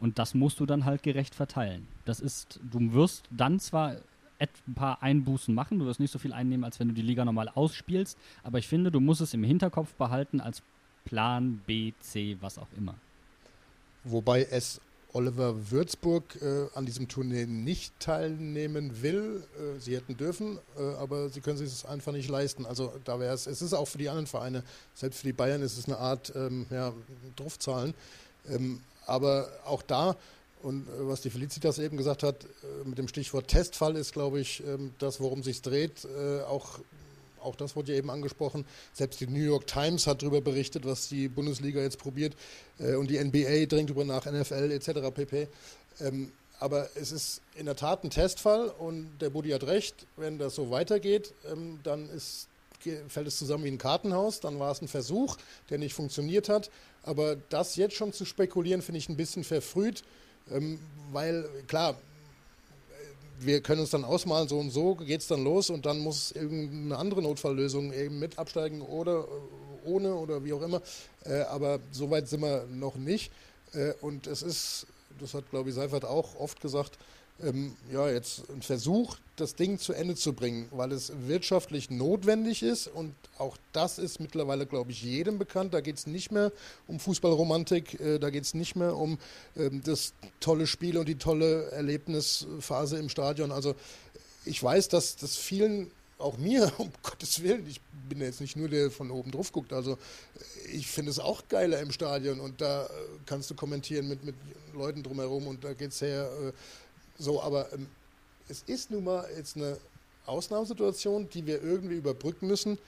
Und das musst du dann halt gerecht verteilen. Das ist, du wirst dann zwar ein paar Einbußen machen, du wirst nicht so viel einnehmen, als wenn du die Liga normal ausspielst, aber ich finde, du musst es im Hinterkopf behalten als Plan B, C, was auch immer. Wobei es Oliver Würzburg äh, an diesem Turnier nicht teilnehmen will. Äh, sie hätten dürfen, äh, aber sie können sich es einfach nicht leisten. Also da wäre es, es ist auch für die anderen Vereine, selbst für die Bayern ist es eine Art ähm, ja, Draufzahlen. Ähm, aber auch da, und äh, was die Felicitas eben gesagt hat, äh, mit dem Stichwort Testfall ist, glaube ich, ähm, das, worum sich dreht. Äh, auch, auch das wurde ja eben angesprochen. Selbst die New York Times hat darüber berichtet, was die Bundesliga jetzt probiert. Und die NBA dringt darüber nach, NFL etc. pp. Ähm, aber es ist in der Tat ein Testfall und der Budi hat recht, wenn das so weitergeht, ähm, dann ist fällt es zusammen wie ein Kartenhaus. Dann war es ein Versuch, der nicht funktioniert hat. Aber das jetzt schon zu spekulieren, finde ich ein bisschen verfrüht, ähm, weil klar, wir können uns dann ausmalen, so und so geht es dann los und dann muss irgendeine andere Notfalllösung eben mit absteigen oder äh, ohne oder wie auch immer. Äh, aber so weit sind wir noch nicht. Äh, und es ist, das hat glaube ich Seifert auch oft gesagt, ähm, ja, jetzt ein Versuch, das Ding zu Ende zu bringen, weil es wirtschaftlich notwendig ist und auch das ist mittlerweile, glaube ich, jedem bekannt. Da geht es nicht mehr um Fußballromantik, äh, da geht es nicht mehr um ähm, das tolle Spiel und die tolle Erlebnisphase im Stadion. Also ich weiß, dass das vielen auch mir, um Gottes Willen, ich bin jetzt nicht nur der der von oben drauf guckt, also ich finde es auch geiler im Stadion und da äh, kannst du kommentieren mit, mit Leuten drumherum und da geht es her. So, aber ähm, es ist nun mal jetzt eine Ausnahmesituation, die wir irgendwie überbrücken müssen.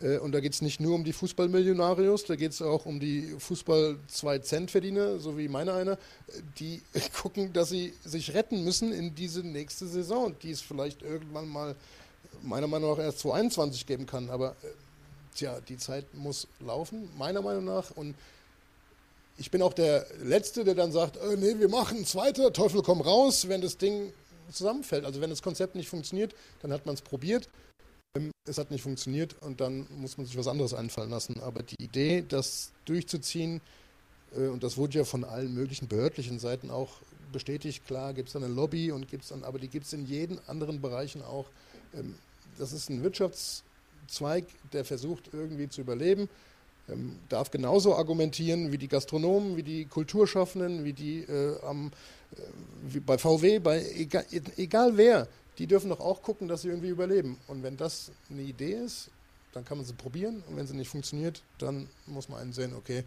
Äh, und da geht es nicht nur um die Fußballmillionarios, da geht es auch um die Fußball-2-Cent-Verdiener, so wie meine einer, die gucken, dass sie sich retten müssen in diese nächste Saison, die es vielleicht irgendwann mal meiner Meinung nach erst 2021 geben kann. Aber äh, tja, die Zeit muss laufen, meiner Meinung nach. Und ich bin auch der Letzte, der dann sagt, äh, nee, wir machen zweiter, Teufel komm raus, wenn das Ding zusammenfällt. Also wenn das Konzept nicht funktioniert, dann hat man es probiert. Ähm, es hat nicht funktioniert und dann muss man sich was anderes einfallen lassen. Aber die Idee, das durchzuziehen, äh, und das wurde ja von allen möglichen behördlichen Seiten auch bestätigt, klar gibt es dann eine Lobby und gibt's dann, aber die gibt es in jeden anderen Bereichen auch. Ähm, das ist ein Wirtschaftszweig, der versucht irgendwie zu überleben ähm, darf genauso argumentieren wie die Gastronomen, wie die Kulturschaffenden, wie die äh, am, äh, wie bei VW, bei egal, egal wer, die dürfen doch auch gucken, dass sie irgendwie überleben. Und wenn das eine Idee ist, dann kann man sie probieren und wenn sie nicht funktioniert, dann muss man einsehen, okay,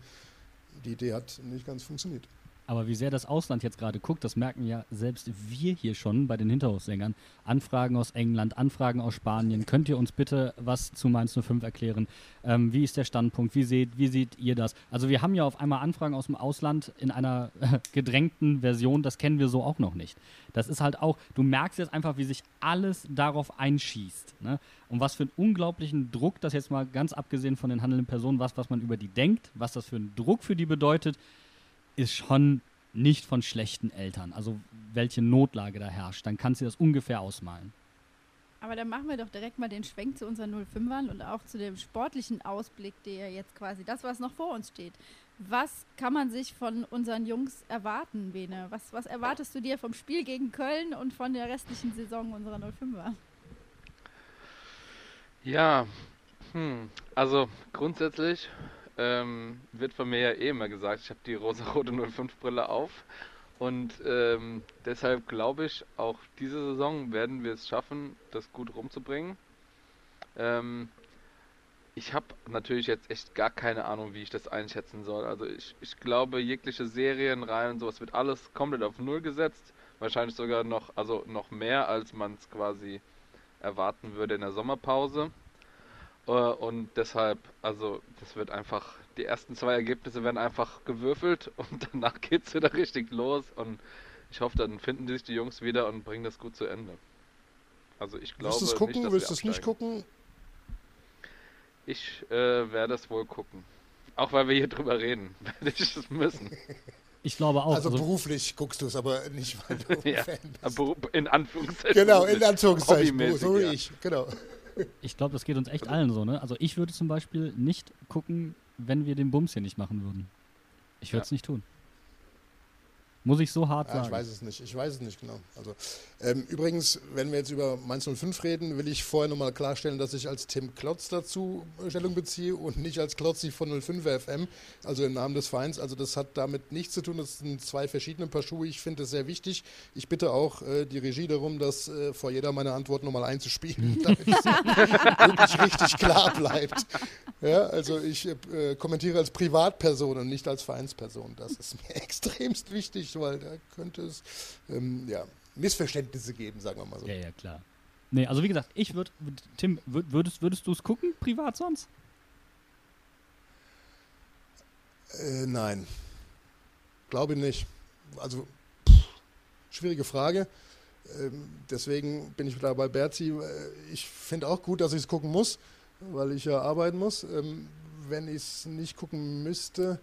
die Idee hat nicht ganz funktioniert. Aber wie sehr das Ausland jetzt gerade guckt, das merken ja selbst wir hier schon bei den Hinterhofsängern. Anfragen aus England, Anfragen aus Spanien. Könnt ihr uns bitte was zu Mainz 05 erklären? Ähm, wie ist der Standpunkt? Wie seht, wie seht ihr das? Also wir haben ja auf einmal Anfragen aus dem Ausland in einer äh, gedrängten Version. Das kennen wir so auch noch nicht. Das ist halt auch, du merkst jetzt einfach, wie sich alles darauf einschießt. Ne? Und was für einen unglaublichen Druck, das jetzt mal ganz abgesehen von den handelnden Personen, was, was man über die denkt, was das für einen Druck für die bedeutet, ist schon nicht von schlechten Eltern. Also welche Notlage da herrscht. Dann kannst du das ungefähr ausmalen. Aber dann machen wir doch direkt mal den Schwenk zu unseren 05ern und auch zu dem sportlichen Ausblick, der jetzt quasi das, was noch vor uns steht. Was kann man sich von unseren Jungs erwarten, Bene? Was, was erwartest du dir vom Spiel gegen Köln und von der restlichen Saison unserer 05er? Ja, hm, also grundsätzlich ähm, wird von mir ja eh immer gesagt, ich habe die rosa-rote 05-Brille auf. Und ähm, deshalb glaube ich, auch diese Saison werden wir es schaffen, das gut rumzubringen. Ähm, ich habe natürlich jetzt echt gar keine Ahnung, wie ich das einschätzen soll. Also ich, ich glaube, jegliche Serienreihen und sowas wird alles komplett auf Null gesetzt. Wahrscheinlich sogar noch, also noch mehr, als man es quasi erwarten würde in der Sommerpause. Äh, und deshalb, also das wird einfach, die ersten zwei Ergebnisse werden einfach gewürfelt und danach geht es wieder richtig los und ich hoffe, dann finden sich die Jungs wieder und bringen das gut zu Ende. Also ich glaube. Willst du es gucken? Nicht, Willst du es nicht gucken? Ich äh, werde es wohl gucken. Auch weil wir hier drüber reden, werde ich es müssen. Ich glaube auch. Also, also beruflich guckst du es, aber nicht, weil du ja, Fan bist. In Anführungszeichen. Genau, in Anführungszeichen. So wie ja. ich, genau. Ich glaube, das geht uns echt allen so, ne? Also ich würde zum Beispiel nicht gucken, wenn wir den Bums hier nicht machen würden. Ich würde es ja. nicht tun. Muss ich so hart ja, sagen. Ich weiß es nicht, ich weiß es nicht genau. Also, ähm, übrigens, wenn wir jetzt über Mainz 05 reden, will ich vorher nochmal klarstellen, dass ich als Tim Klotz dazu Stellung beziehe und nicht als Klotzi von 05 FM, also im Namen des Vereins. Also das hat damit nichts zu tun, das sind zwei verschiedene Paar Schuhe. Ich finde es sehr wichtig. Ich bitte auch äh, die Regie darum, das äh, vor jeder meiner Antworten nochmal einzuspielen, damit es wirklich richtig klar bleibt. Ja, also ich äh, kommentiere als Privatperson und nicht als Vereinsperson. Das ist mir extremst wichtig weil da könnte es ähm, ja, Missverständnisse geben, sagen wir mal so. Ja, ja, klar. Nee, also wie gesagt, ich würde, Tim, würdest, würdest du es gucken, privat sonst? Äh, nein. Glaube nicht. Also, pff, schwierige Frage. Ähm, deswegen bin ich da bei Berzi. Äh, ich finde auch gut, dass ich es gucken muss, weil ich ja arbeiten muss. Ähm, wenn ich es nicht gucken müsste,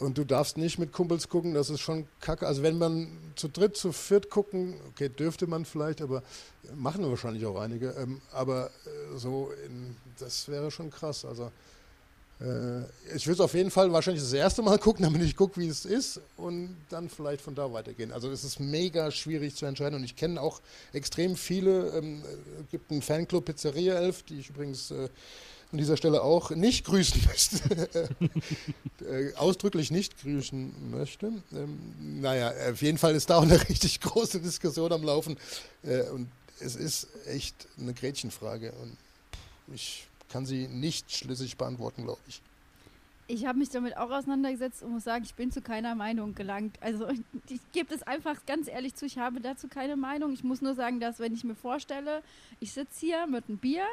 und du darfst nicht mit Kumpels gucken, das ist schon kacke. Also wenn man zu dritt, zu viert gucken, okay, dürfte man vielleicht, aber machen wahrscheinlich auch einige. Ähm, aber äh, so, in, das wäre schon krass. Also Äh, ich würde es auf jeden Fall wahrscheinlich das erste Mal gucken, damit ich gucke, wie es ist und dann vielleicht von da weitergehen. Also es ist mega schwierig zu entscheiden und ich kenne auch extrem viele. Ähm, es gibt einen Fanclub Pizzeria 11, die ich übrigens äh, an dieser Stelle auch nicht grüßen möchte. äh, ausdrücklich nicht grüßen möchte. Ähm, naja, auf jeden Fall ist da auch eine richtig große Diskussion am Laufen äh, und es ist echt eine Gretchenfrage und ich kann sie nicht schlüssig beantworten, glaube ich. Ich habe mich damit auch auseinandergesetzt und muss sagen, ich bin zu keiner Meinung gelangt. Also ich gebe es einfach ganz ehrlich zu, ich habe dazu keine Meinung. Ich muss nur sagen, dass wenn ich mir vorstelle, ich sitze hier mit einem Bier,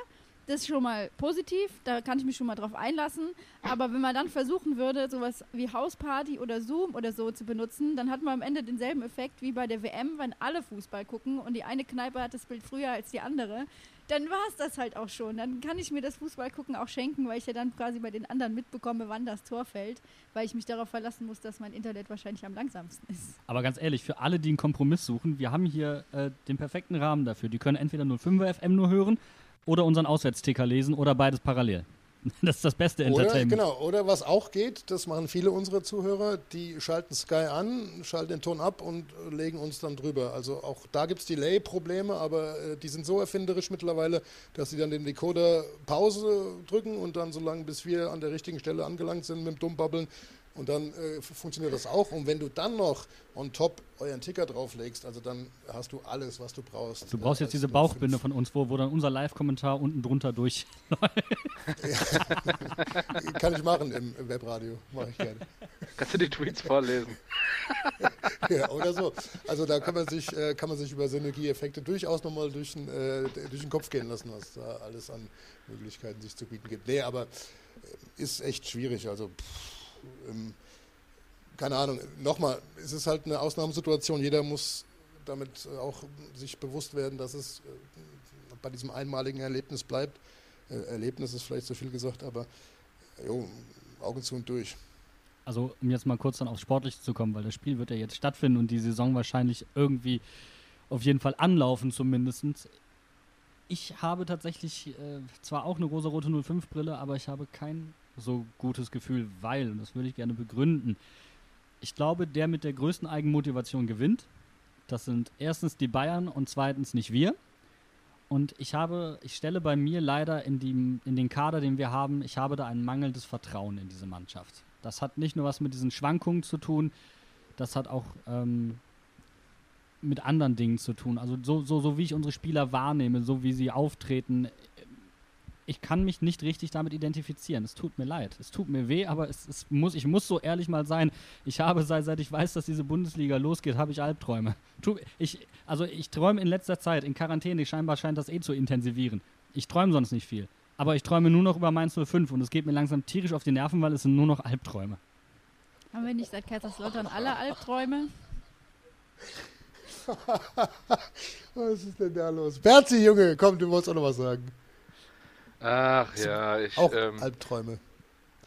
das ist schon mal positiv, da kann ich mich schon mal drauf einlassen. Aber wenn man dann versuchen würde, sowas wie Hausparty oder Zoom oder so zu benutzen, dann hat man am Ende denselben Effekt wie bei der WM, wenn alle Fußball gucken und die eine Kneipe hat das Bild früher als die andere dann war es das halt auch schon. Dann kann ich mir das Fußballgucken auch schenken, weil ich ja dann quasi bei den anderen mitbekomme, wann das Tor fällt, weil ich mich darauf verlassen muss, dass mein Internet wahrscheinlich am langsamsten ist. Aber ganz ehrlich, für alle, die einen Kompromiss suchen, wir haben hier äh, den perfekten Rahmen dafür. Die können entweder 05er FM nur hören oder unseren Auswärtsticker lesen oder beides parallel. Das ist das beste Entertainment. Oder, genau, oder was auch geht, das machen viele unserer Zuhörer, die schalten Sky an, schalten den Ton ab und legen uns dann drüber. Also auch da gibt es Delay-Probleme, aber äh, die sind so erfinderisch mittlerweile, dass sie dann den Decoder Pause drücken und dann so lange, bis wir an der richtigen Stelle angelangt sind mit dem Dummbabbeln, und dann äh, funktioniert das auch. Und wenn du dann noch on top euren Ticker drauflegst, also dann hast du alles, was du brauchst. Du brauchst jetzt diese Bauchbinde von uns, wo, wo dann unser Live-Kommentar unten drunter durch. Kann ich machen im, im Webradio. Mache ich gerne. Kannst du die Tweets vorlesen? ja, oder so. Also da kann man sich, äh, kann man sich über Synergieeffekte durchaus nochmal durch, den, äh, durch den Kopf gehen lassen, was da alles an Möglichkeiten sich zu bieten gibt. Nee, aber äh, ist echt schwierig. Also pff, ähm, keine Ahnung, nochmal, es ist halt eine Ausnahmesituation. Jeder muss damit auch sich bewusst werden, dass es äh, bei diesem einmaligen Erlebnis bleibt. Äh, Erlebnis ist vielleicht zu viel gesagt, aber jo, Augen zu und durch. Also, um jetzt mal kurz dann aufs Sportliche zu kommen, weil das Spiel wird ja jetzt stattfinden und die Saison wahrscheinlich irgendwie auf jeden Fall anlaufen, zumindest. Ich habe tatsächlich äh, zwar auch eine rosa-rote 05-Brille, aber ich habe kein so gutes Gefühl, weil, und das würde ich gerne begründen, ich glaube, der mit der größten Eigenmotivation gewinnt. Das sind erstens die Bayern und zweitens nicht wir. Und ich habe, ich stelle bei mir leider in, die, in den Kader, den wir haben, ich habe da ein mangelndes Vertrauen in diese Mannschaft. Das hat nicht nur was mit diesen Schwankungen zu tun, das hat auch ähm, mit anderen Dingen zu tun. Also so, so, so wie ich unsere Spieler wahrnehme, so wie sie auftreten, ich kann mich nicht richtig damit identifizieren. Es tut mir leid. Es tut mir weh, aber es, es muss, ich muss so ehrlich mal sein. Ich habe, seit, seit ich weiß, dass diese Bundesliga losgeht, habe ich Albträume. Ich, also ich träume in letzter Zeit, in Quarantäne, scheinbar scheint das eh zu intensivieren. Ich träume sonst nicht viel. Aber ich träume nur noch über Mainz 05 und es geht mir langsam tierisch auf die Nerven, weil es sind nur noch Albträume. Haben wir nicht seit Kaiserslautern alle Albträume? was ist denn da los? Berzi, Junge, komm, du musst auch noch was sagen. Ach ja, ich. Auch ähm, Albträume.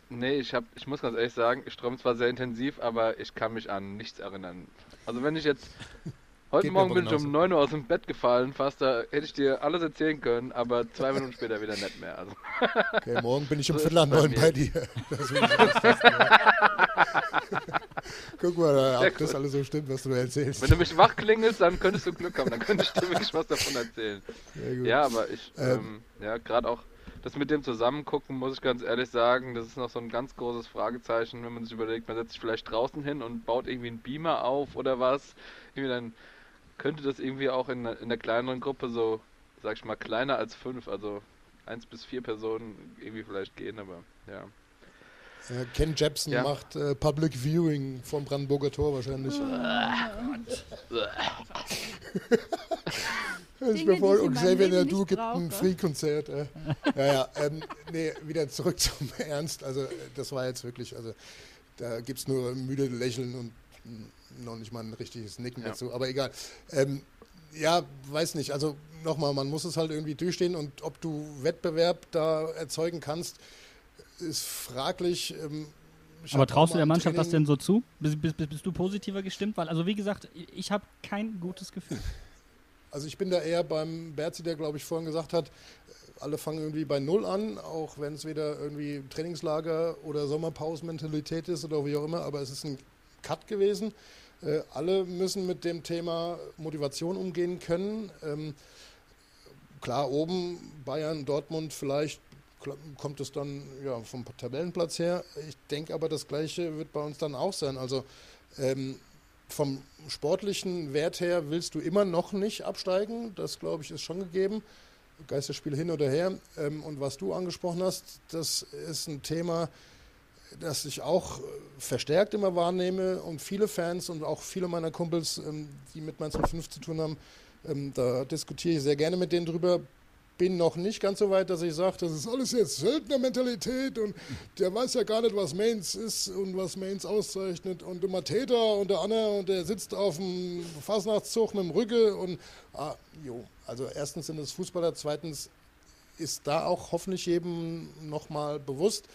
Nee, ich, hab, ich muss ganz ehrlich sagen, ich träume zwar sehr intensiv, aber ich kann mich an nichts erinnern. Also wenn ich jetzt... Heute Morgen bin ich um 9 Uhr aus dem Bett gefallen, fast da hätte ich dir alles erzählen können, aber zwei Minuten später wieder nicht mehr. Also. Okay, morgen bin ich um so Viertel nach neun bei dir. Guck mal, ob das alles so stimmt, was du erzählst. Wenn du mich wach klingelst, dann könntest du Glück haben, dann könntest du wirklich was davon erzählen. Ja, aber ich, ähm, ähm, ja, gerade auch das mit dem Zusammengucken, muss ich ganz ehrlich sagen, das ist noch so ein ganz großes Fragezeichen, wenn man sich überlegt, man setzt sich vielleicht draußen hin und baut irgendwie einen Beamer auf oder was. Irgendwie dann könnte das irgendwie auch in, in der kleineren Gruppe so, sag ich mal, kleiner als fünf, also eins bis vier Personen irgendwie vielleicht gehen, aber ja. Ken Jepsen ja. macht äh, Public Viewing vom Brandenburger Tor wahrscheinlich. ich mir vor, und Xavier Nadu gibt ein Free-Konzert. Äh. Ja, ja, ähm, nee, wieder zurück zum Ernst. Also, das war jetzt wirklich, also, da gibt es nur müde Lächeln und noch nicht mal ein richtiges Nicken ja. dazu, aber egal. Ähm, ja, weiß nicht. Also, nochmal, man muss es halt irgendwie durchstehen und ob du Wettbewerb da erzeugen kannst, ist fraglich. Ähm, aber traust du der Mannschaft Training das denn so zu? Bist, bist, bist, du positiver gestimmt? Weil, also wie gesagt, ich habe kein gutes Gefühl. Also ich bin da eher beim Berzi, der glaube ich vorhin gesagt hat, alle fangen irgendwie bei Null an, auch wenn es weder irgendwie Trainingslager oder Sommerpausenmentalität ist oder wie auch immer, aber es ist ein Cut gewesen. Äh, alle müssen mit dem Thema Motivation umgehen können. Ähm, klar, oben Bayern, Dortmund, vielleicht kommt es dann ja, vom Tabellenplatz her. Ich denke aber, das Gleiche wird bei uns dann auch sein. Also ähm, vom sportlichen Wert her willst du immer noch nicht absteigen. Das, glaube ich, ist schon gegeben. Geisterspiel hin oder her. Ähm, und was du angesprochen hast, das ist ein Thema, das ich auch verstärkt immer wahrnehme und viele Fans und auch viele meiner Kumpels, ähm, die mit Mainz 05 zu tun haben, ähm, da diskutiere ich sehr gerne mit denen drüber bin noch nicht ganz so weit, dass ich sage, das ist alles jetzt Söldnermentalität und der weiß ja gar nicht, was Mainz ist und was Mainz auszeichnet und der Mateta und der Anna und der sitzt auf dem Fasnachtszug mit dem Rücken und ah, jo, also erstens sind es Fußballer, zweitens ist da auch hoffentlich jedem nochmal bewusst,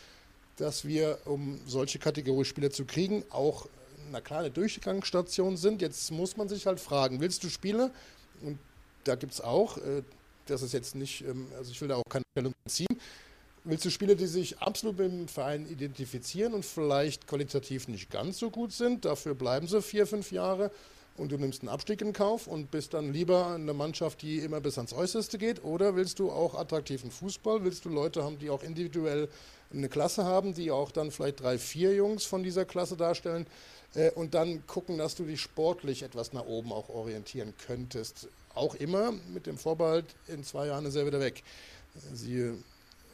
dass wir, um solche Kategorie Spieler zu kriegen, auch eine kleine Durchgangsstation sind. Jetzt muss man sich halt fragen, willst du Spiele? Und da gibt es auch, äh, das ist jetzt nicht, ähm, also ich will da auch keine Stellung ziehen. Willst du Spieler, die sich absolut mit dem Verein identifizieren und vielleicht qualitativ nicht ganz so gut sind, dafür bleiben sie vier, fünf Jahre und du nimmst einen Abstieg in Kauf und bist dann lieber eine Mannschaft, die immer bis ans Äußerste geht? Oder willst du auch attraktiven Fußball? Willst du Leute haben, die auch individuell eine Klasse haben, die auch dann vielleicht drei, vier Jungs von dieser Klasse darstellen? Äh, und dann gucken, dass du dich sportlich etwas nach oben auch orientieren könntest. Auch immer mit dem Vorbehalt, in zwei Jahren ist er wieder weg. Siehe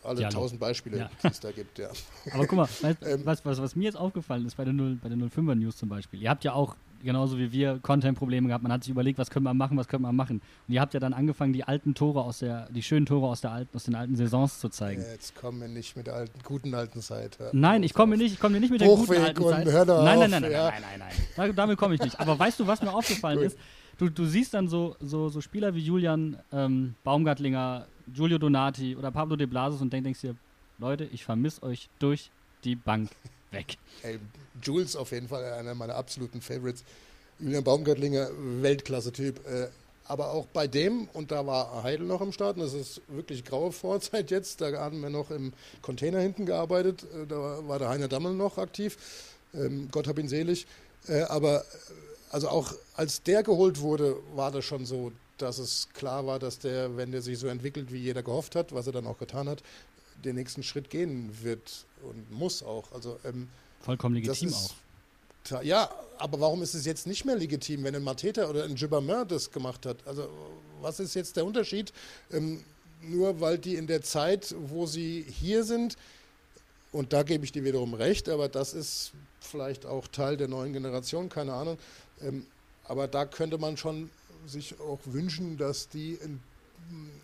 alle tausend Beispiele, ja. die es da gibt, ja. Aber guck mal, weißt, ähm, was, was, was, mir jetzt aufgefallen ist bei der, 0, bei der 05er News zum Beispiel, ihr habt ja auch genauso wie wir Content-Probleme gehabt. Man hat sich überlegt, was können wir machen, was können wir machen. Und ihr habt ja dann angefangen, die alten Tore aus der, die schönen Tore aus der alten, aus den alten Saisons zu zeigen. Ja, jetzt kommen wir nicht mit der alten, guten alten Zeit. Ja. Nein, ich komme nicht, ich komme nicht mit der guten alten Zeit. Nein, nein, nein, nein, ja. nein, nein, nein, nein. Damit komme ich nicht. Aber weißt du, was mir aufgefallen ist? Du, du siehst dann so, so, so Spieler wie Julian ähm, Baumgartlinger, Giulio Donati oder Pablo de Blasis und denkst dir, Leute, ich vermisse euch durch die Bank weg. Ey, Jules auf jeden Fall einer meiner absoluten Favorites. Julian Baumgartlinger, Weltklasse-Typ. Äh, aber auch bei dem, und da war Heidel noch im Start, und das ist wirklich graue Vorzeit jetzt, da haben wir noch im Container hinten gearbeitet, äh, da war der Heiner Dammel noch aktiv, ähm, Gott hab ihn selig. Äh, aber also auch als der geholt wurde, war das schon so, dass es klar war, dass der, wenn der sich so entwickelt, wie jeder gehofft hat, was er dann auch getan hat, den nächsten Schritt gehen wird und muss auch. Also ähm, vollkommen legitim auch. Ja, aber warum ist es jetzt nicht mehr legitim, wenn ein Mateta oder ein Gibbermer das gemacht hat? Also was ist jetzt der Unterschied? Ähm, nur weil die in der Zeit, wo sie hier sind, und da gebe ich dir wiederum recht, aber das ist vielleicht auch Teil der neuen Generation, keine Ahnung. Ähm, aber da könnte man schon sich auch wünschen, dass die ein,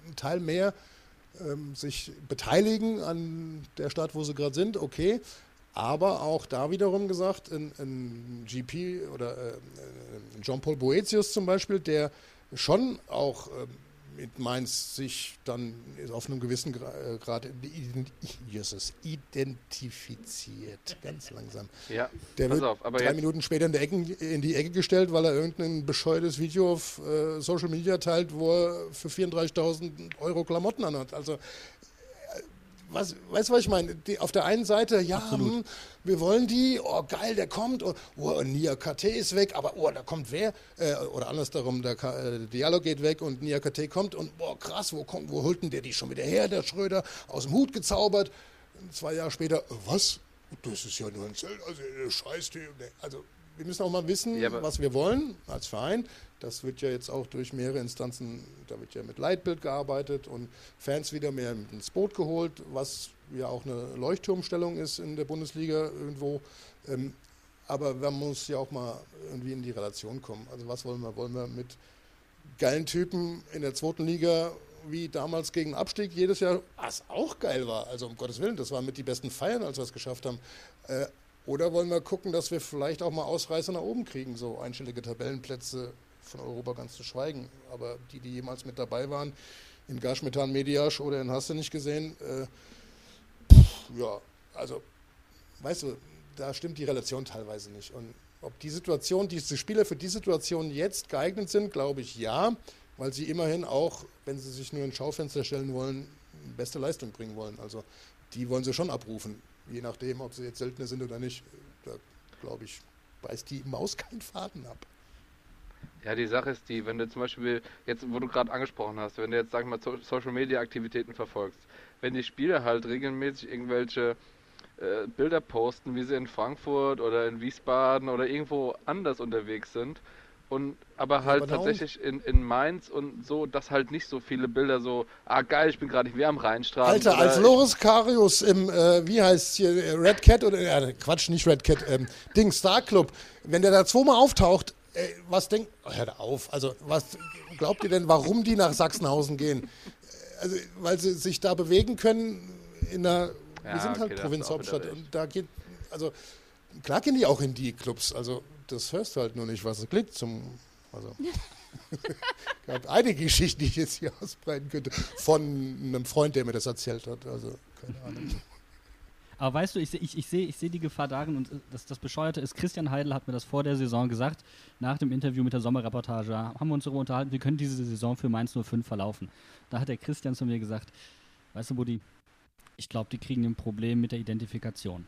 ein Teil mehr ähm, sich beteiligen an der Stadt, wo sie gerade sind, okay. Aber auch da wiederum gesagt, ein, ein GP oder äh, Jean-Paul Boetius zum Beispiel, der schon auch äh, mit Mainz sich dann auf einem gewissen äh, Grad identifiziert. Ganz langsam. Ja, der wird auf, drei Minuten später in, der Ecke, in die Ecke gestellt, weil er irgendein bescheuertes Video auf äh, Social Media teilt, wo er für 34.000 Euro Klamotten anhat. Also was, weißt du, was ich meine? Die, auf der einen Seite, ja, hm, wir wollen die, oh geil, der kommt, oh, oh Nia KT ist weg, aber oh, da kommt wer? Äh, oder andersherum, der äh, Dialog geht weg und Nia KT kommt und boah, krass, wo, kommt, wo holt denn der die schon wieder her, der Schröder, aus dem Hut gezaubert. Zwei Jahre später, was? Das ist ja nur ein Zelt, also Scheiß, also wir müssen auch mal wissen, ja, was wir wollen als Verein. Das wird ja jetzt auch durch mehrere Instanzen, da wird ja mit Leitbild gearbeitet und Fans wieder mehr ins Boot geholt, was ja auch eine Leuchtturmstellung ist in der Bundesliga irgendwo. Ähm, aber man muss ja auch mal irgendwie in die Relation kommen. Also was wollen wir? Wollen wir mit geilen Typen in der zweiten Liga wie damals gegen Abstieg jedes Jahr, was auch geil war. Also um Gottes Willen, das waren mit die besten Feiern, als wir es geschafft haben. Oder wollen wir gucken, dass wir vielleicht auch mal Ausreißer nach oben kriegen, so einstellige Tabellenplätze von Europa ganz zu schweigen. Aber die, die jemals mit dabei waren, in Gaschmetan Mediasch oder in Hast du nicht gesehen, äh, pff, ja, also, weißt du, da stimmt die Relation teilweise nicht. Und ob die Situation, diese Spieler für die Situation jetzt geeignet sind, glaube ich ja, weil sie immerhin auch, wenn sie sich nur ein Schaufenster stellen wollen, beste Leistung bringen wollen. Also die wollen sie schon abrufen, je nachdem, ob sie jetzt seltener sind oder nicht. Da glaube ich, weiß die Maus keinen Faden ab. Ja, die Sache ist die, wenn du zum Beispiel, jetzt wo du gerade angesprochen hast, wenn du jetzt, sag ich mal, Social Media Aktivitäten verfolgst, wenn die Spieler halt regelmäßig irgendwelche äh, Bilder posten, wie sie in Frankfurt oder in Wiesbaden oder irgendwo anders unterwegs sind, und aber halt aber tatsächlich in, in Mainz und so, dass halt nicht so viele Bilder so, ah geil, ich bin gerade hier am Rheinstrand. Alter, als Loris Karius im, äh, wie heißt hier, Red Cat oder, äh, Quatsch, nicht Red Cat, ähm, Ding, Star Club, wenn der da zweimal auftaucht, äh, was denkt, oh, hört auf, also was glaubt ihr denn, warum die nach Sachsenhausen gehen? Äh, also, weil sie sich da bewegen können in der, ja, wir sind halt okay, Provinzhauptstadt und da geht, also klar gehen die auch in die Clubs, also das hörst du halt nur nicht, was es klingt zum, also ich habe einige Geschichten, die ich jetzt hier ausbreiten könnte, von einem Freund, der mir das erzählt hat, also keine Ahnung. Aber weißt du, ich, ich, ich sehe ich seh die Gefahr darin und das, das Bescheuerte ist, Christian Heidel hat mir das vor der Saison gesagt, nach dem Interview mit der Sommerreportage, haben wir uns darüber unterhalten, wie könnte diese Saison für Mainz 05 verlaufen. Da hat der Christian zu mir gesagt, weißt du, Buddy, ich glaube, die kriegen ein Problem mit der Identifikation.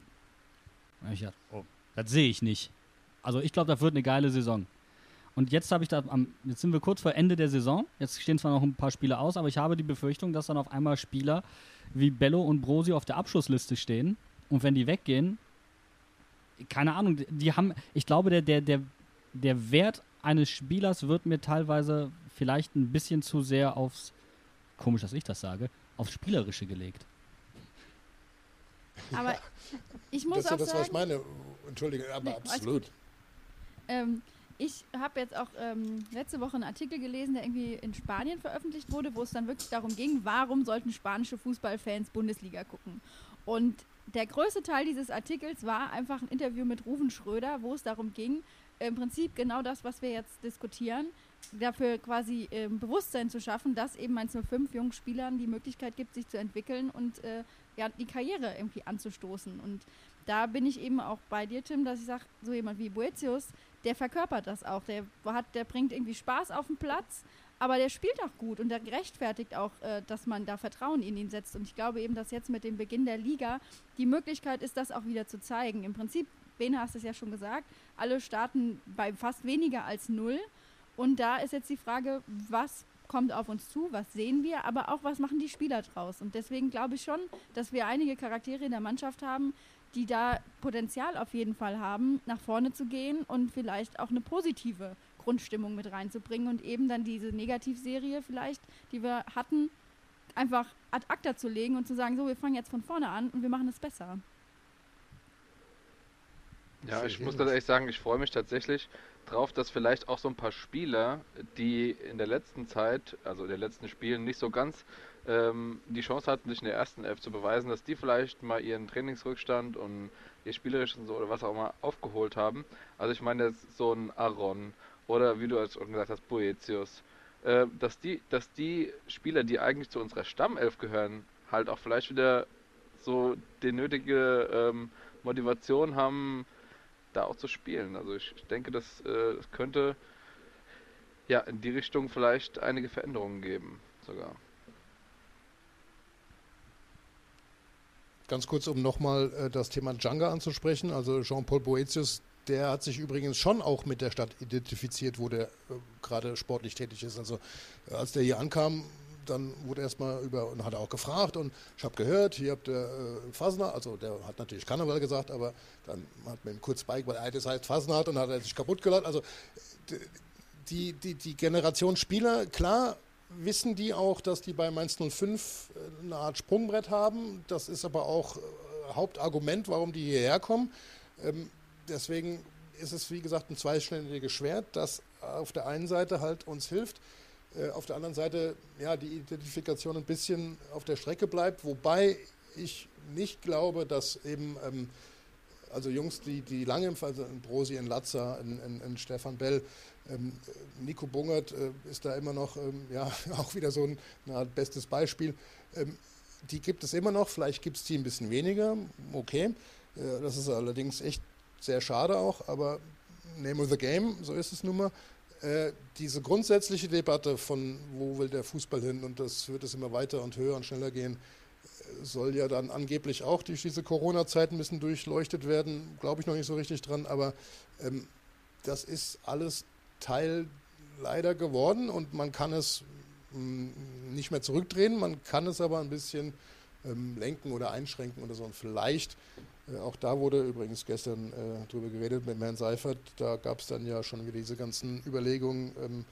Und ich dachte, oh, das sehe ich nicht. Also ich glaube, das wird eine geile Saison. Und jetzt habe ich da am, jetzt sind wir kurz vor Ende der Saison. Jetzt stehen zwar noch ein paar Spiele aus, aber ich habe die Befürchtung, dass dann auf einmal Spieler wie Bello und Brosi auf der Abschussliste stehen. Und wenn die weggehen, keine Ahnung, die haben, ich glaube, der, der, der, der Wert eines Spielers wird mir teilweise vielleicht ein bisschen zu sehr aufs, komisch, dass ich das sage, aufs Spielerische gelegt. Aber ich muss das auch ist ja das, was ich meine. Entschuldige, aber nee, absolut. Ähm, ich habe jetzt auch ähm, letzte Woche einen Artikel gelesen, der irgendwie in Spanien veröffentlicht wurde, wo es dann wirklich darum ging, warum sollten spanische Fußballfans Bundesliga gucken. Und der größte Teil dieses Artikels war einfach ein Interview mit Rufen Schröder, wo es darum ging, im Prinzip genau das, was wir jetzt diskutieren, dafür quasi äh, Bewusstsein zu schaffen, dass eben 105 jungen Spielern die Möglichkeit gibt, sich zu entwickeln und äh, ja, die Karriere irgendwie anzustoßen. Und da bin ich eben auch bei dir, Tim, dass ich sage, so jemand wie Boetius, der verkörpert das auch. Der, hat, der bringt irgendwie Spaß auf den Platz, aber der spielt auch gut und der rechtfertigt auch, äh, dass man da Vertrauen in ihn setzt. Und ich glaube eben, dass jetzt mit dem Beginn der Liga die Möglichkeit ist, das auch wieder zu zeigen. Im Prinzip, Bene hast es ja schon gesagt, alle starten bei fast weniger als null. Und da ist jetzt die Frage, was kommt auf uns zu, was sehen wir, aber auch was machen die Spieler draus. Und deswegen glaube ich schon, dass wir einige Charaktere in der Mannschaft haben, die da Potenzial auf jeden Fall haben, nach vorne zu gehen und vielleicht auch eine positive Grundstimmung mit reinzubringen und eben dann diese Negativserie vielleicht, die wir hatten, einfach ad acta zu legen und zu sagen, so, wir fangen jetzt von vorne an und wir machen es besser. Ja, ich muss ganz ehrlich sagen, ich freue mich tatsächlich drauf, dass vielleicht auch so ein paar Spieler, die in der letzten Zeit, also in den letzten Spielen, nicht so ganz ähm, die Chance hatten, sich in der ersten Elf zu beweisen, dass die vielleicht mal ihren Trainingsrückstand und ihr spielerisches so oder was auch immer aufgeholt haben. Also ich meine jetzt so ein Aaron oder wie du jetzt schon gesagt hast, Boetius, äh, dass die, dass die Spieler, die eigentlich zu unserer Stammelf gehören, halt auch vielleicht wieder so die nötige ähm, Motivation haben, da auch zu spielen. Also ich, ich denke, das, äh, das könnte ja in die Richtung vielleicht einige Veränderungen geben, sogar. Ganz kurz, um nochmal äh, das Thema Djanga anzusprechen. Also Jean-Paul Boetius, der hat sich übrigens schon auch mit der Stadt identifiziert, wo der äh, gerade sportlich tätig ist. Also äh, als der hier ankam, dann wurde erstmal über und hat er auch gefragt und ich habe gehört, hier habt ihr äh, Fasner, also der hat natürlich Karneval gesagt, aber dann hat man ihm kurz beigebracht, das heißt Fasnacht und hat er sich kaputt geladen. Also die, die, die Generation Spieler, klar, wissen die auch, dass die bei Mainz 05 äh, eine Art Sprungbrett haben. Das ist aber auch äh, Hauptargument, warum die hierher kommen. Ähm, deswegen ist es, wie gesagt, ein zweischneidiges Schwert, das auf der einen Seite halt uns hilft, äh, auf der anderen Seite ja die Identifikation ein bisschen auf der Strecke bleibt, wobei ich nicht glaube, dass eben ähm, also Jungs, die, die lange im also ein Brosi, ein Latzer, ein, ein, ein Stefan Bell, Nico Bungert äh, ist da immer noch, ähm, ja, auch wieder so ein Art bestes Beispiel. Ähm, die gibt es immer noch, vielleicht gibt es die ein bisschen weniger, okay. Äh, das ist allerdings echt sehr schade auch, aber name of the game, so ist es nun mal. äh, diese grundsätzliche Debatte von, wo will der Fußball hin und das wird es immer weiter und höher und schneller gehen, soll ja dann angeblich auch durch diese Corona-Zeit ein bisschen durchleuchtet werden. Glaube ich noch nicht so richtig dran, aber ähm, das ist alles Teil leider geworden und man kann es mm, nicht mehr zurückdrehen, man kann es aber ein bisschen ähm, lenken oder einschränken oder so. Und vielleicht äh, auch da wurde übrigens gestern äh, drüber geredet mit Herrn Seifert. Da gab es dann ja schon wieder diese ganzen Überlegungen, ähm,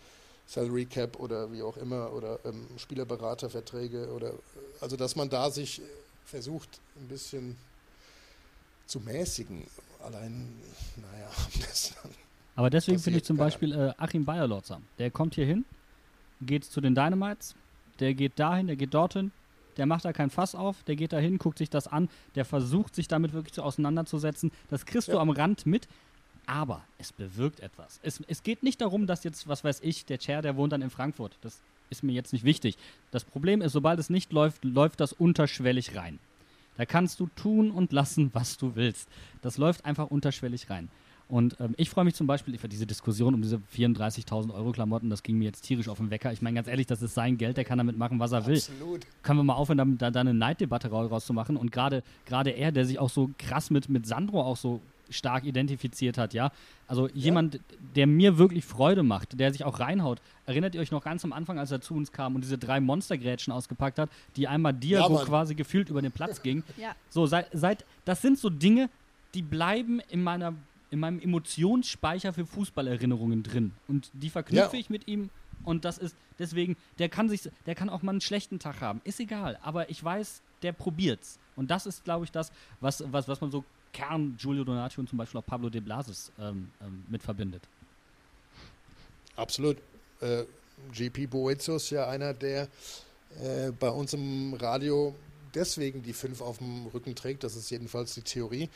Salary Cap oder wie auch immer, oder ähm, Spielerberaterverträge oder äh, also dass man da sich versucht, ein bisschen zu mäßigen. Allein, naja, das Aber deswegen finde ich zum Beispiel äh, Achim Bayerlotzer. Der kommt hier hin, geht zu den Dynamites, der geht dahin, der geht dorthin, der macht da kein Fass auf, der geht da hin, guckt sich das an, der versucht sich damit wirklich so auseinanderzusetzen. Das kriegst ja. du am Rand mit, aber es bewirkt etwas. Es, es geht nicht darum, dass jetzt, was weiß ich, der Chair, der wohnt dann in Frankfurt. Das ist mir jetzt nicht wichtig. Das Problem ist, sobald es nicht läuft, läuft das unterschwellig rein. Da kannst du tun und lassen, was du willst. Das läuft einfach unterschwellig rein. Und ähm, ich freue mich zum Beispiel für diese Diskussion um diese 34.000 Euro Klamotten, das ging mir jetzt tierisch auf den Wecker. Ich meine ganz ehrlich, das ist sein Geld, der kann damit machen, was er will. Absolut. Können wir mal aufhören, da, da eine Neiddebatte rauszumachen. Und gerade er, der sich auch so krass mit, mit Sandro auch so stark identifiziert hat, ja. Also jemand, ja. der mir wirklich Freude macht, der sich auch reinhaut. Erinnert ihr euch noch ganz am Anfang, als er zu uns kam und diese drei Monstergrätschen ausgepackt hat, die einmal Diago ja, quasi gefühlt über den Platz gingen? Ja. So, seit, seit, das sind so Dinge, die bleiben in meiner in meinem Emotionsspeicher für Fußballerinnerungen drin. Und die verknüpfe ja. ich mit ihm. Und das ist deswegen, der kann sich, der kann auch mal einen schlechten Tag haben. Ist egal. Aber ich weiß, der probiert's. Und das ist, glaube ich, das, was, was, was man so Kern Giulio Donati und zum Beispiel auch Pablo de Blasis ähm, ähm, mit verbindet. Absolut. Äh, GP Boetius ja einer, der äh, bei uns im Radio deswegen die fünf auf dem Rücken trägt. Das ist jedenfalls die Theorie.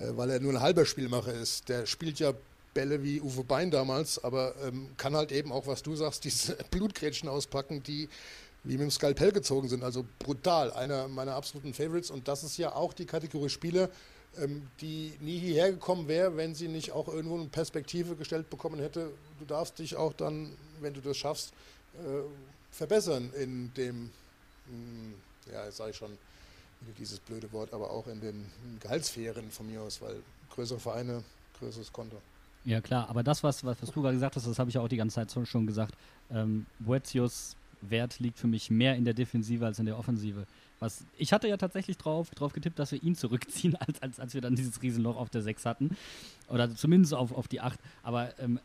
Äh, weil er nur ein halber Spielmacher ist. Der spielt ja Bälle wie Uwe Bein damals, aber ähm, kann halt eben auch, was du sagst, diese Blutgrätschen auspacken, die wie mit dem Skalpell gezogen sind. Also brutal, einer meiner absoluten Favorites. Und das ist ja auch die Kategorie Spieler, ähm, die nie hierher gekommen wäre, wenn sie nicht auch irgendwo eine Perspektive gestellt bekommen hätte. Du darfst dich auch dann, wenn du das schaffst, äh, verbessern in dem, mh, hm, ja, jetzt sage ich schon, dieses blöde Wort, aber auch in den Gehaltssphären von mir aus, weil größere Vereine, größeres Konto. Ja klar, aber das, was, was, was du gerade gesagt hast, das habe ich auch die ganze Zeit schon gesagt. Ähm, Boetius Wert liegt für mich mehr in der Defensive als in der Offensive. Was, ich hatte ja tatsächlich drauf, drauf getippt, dass wir ihn zurückziehen, als, als, als wir dann dieses Riesenloch auf der 6 hatten. Oder zumindest auf, auf die 8. Aber ähm,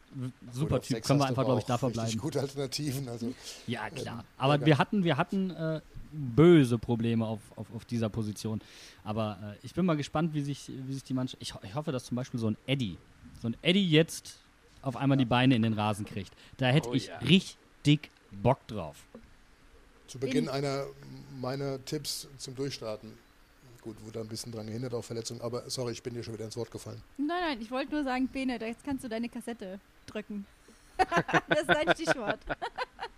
super Typ, können wir einfach, glaube ich, da verbleiben. gute Alternativen. Also, ja, klar. Ähm, Aber wir hatten, wir hatten äh, böse Probleme auf, auf, auf dieser Position. Aber äh, ich bin mal gespannt, wie sich, wie sich die Mannschaft. Ich, ich hoffe, dass zum Beispiel so ein Eddie, so ein Eddie jetzt auf einmal die Beine in den Rasen kriegt. Da hätte oh, ich ja. richtig Bock drauf. Zu Beginn einer meiner Tipps zum Durchstarten. Gut, wurde ein bisschen dran gehindert auf Verletzung, aber sorry, ich bin dir schon wieder ins Wort gefallen. Nein, nein, ich wollte nur sagen, Bene, jetzt kannst du deine Kassette drücken. das ist dein Stichwort.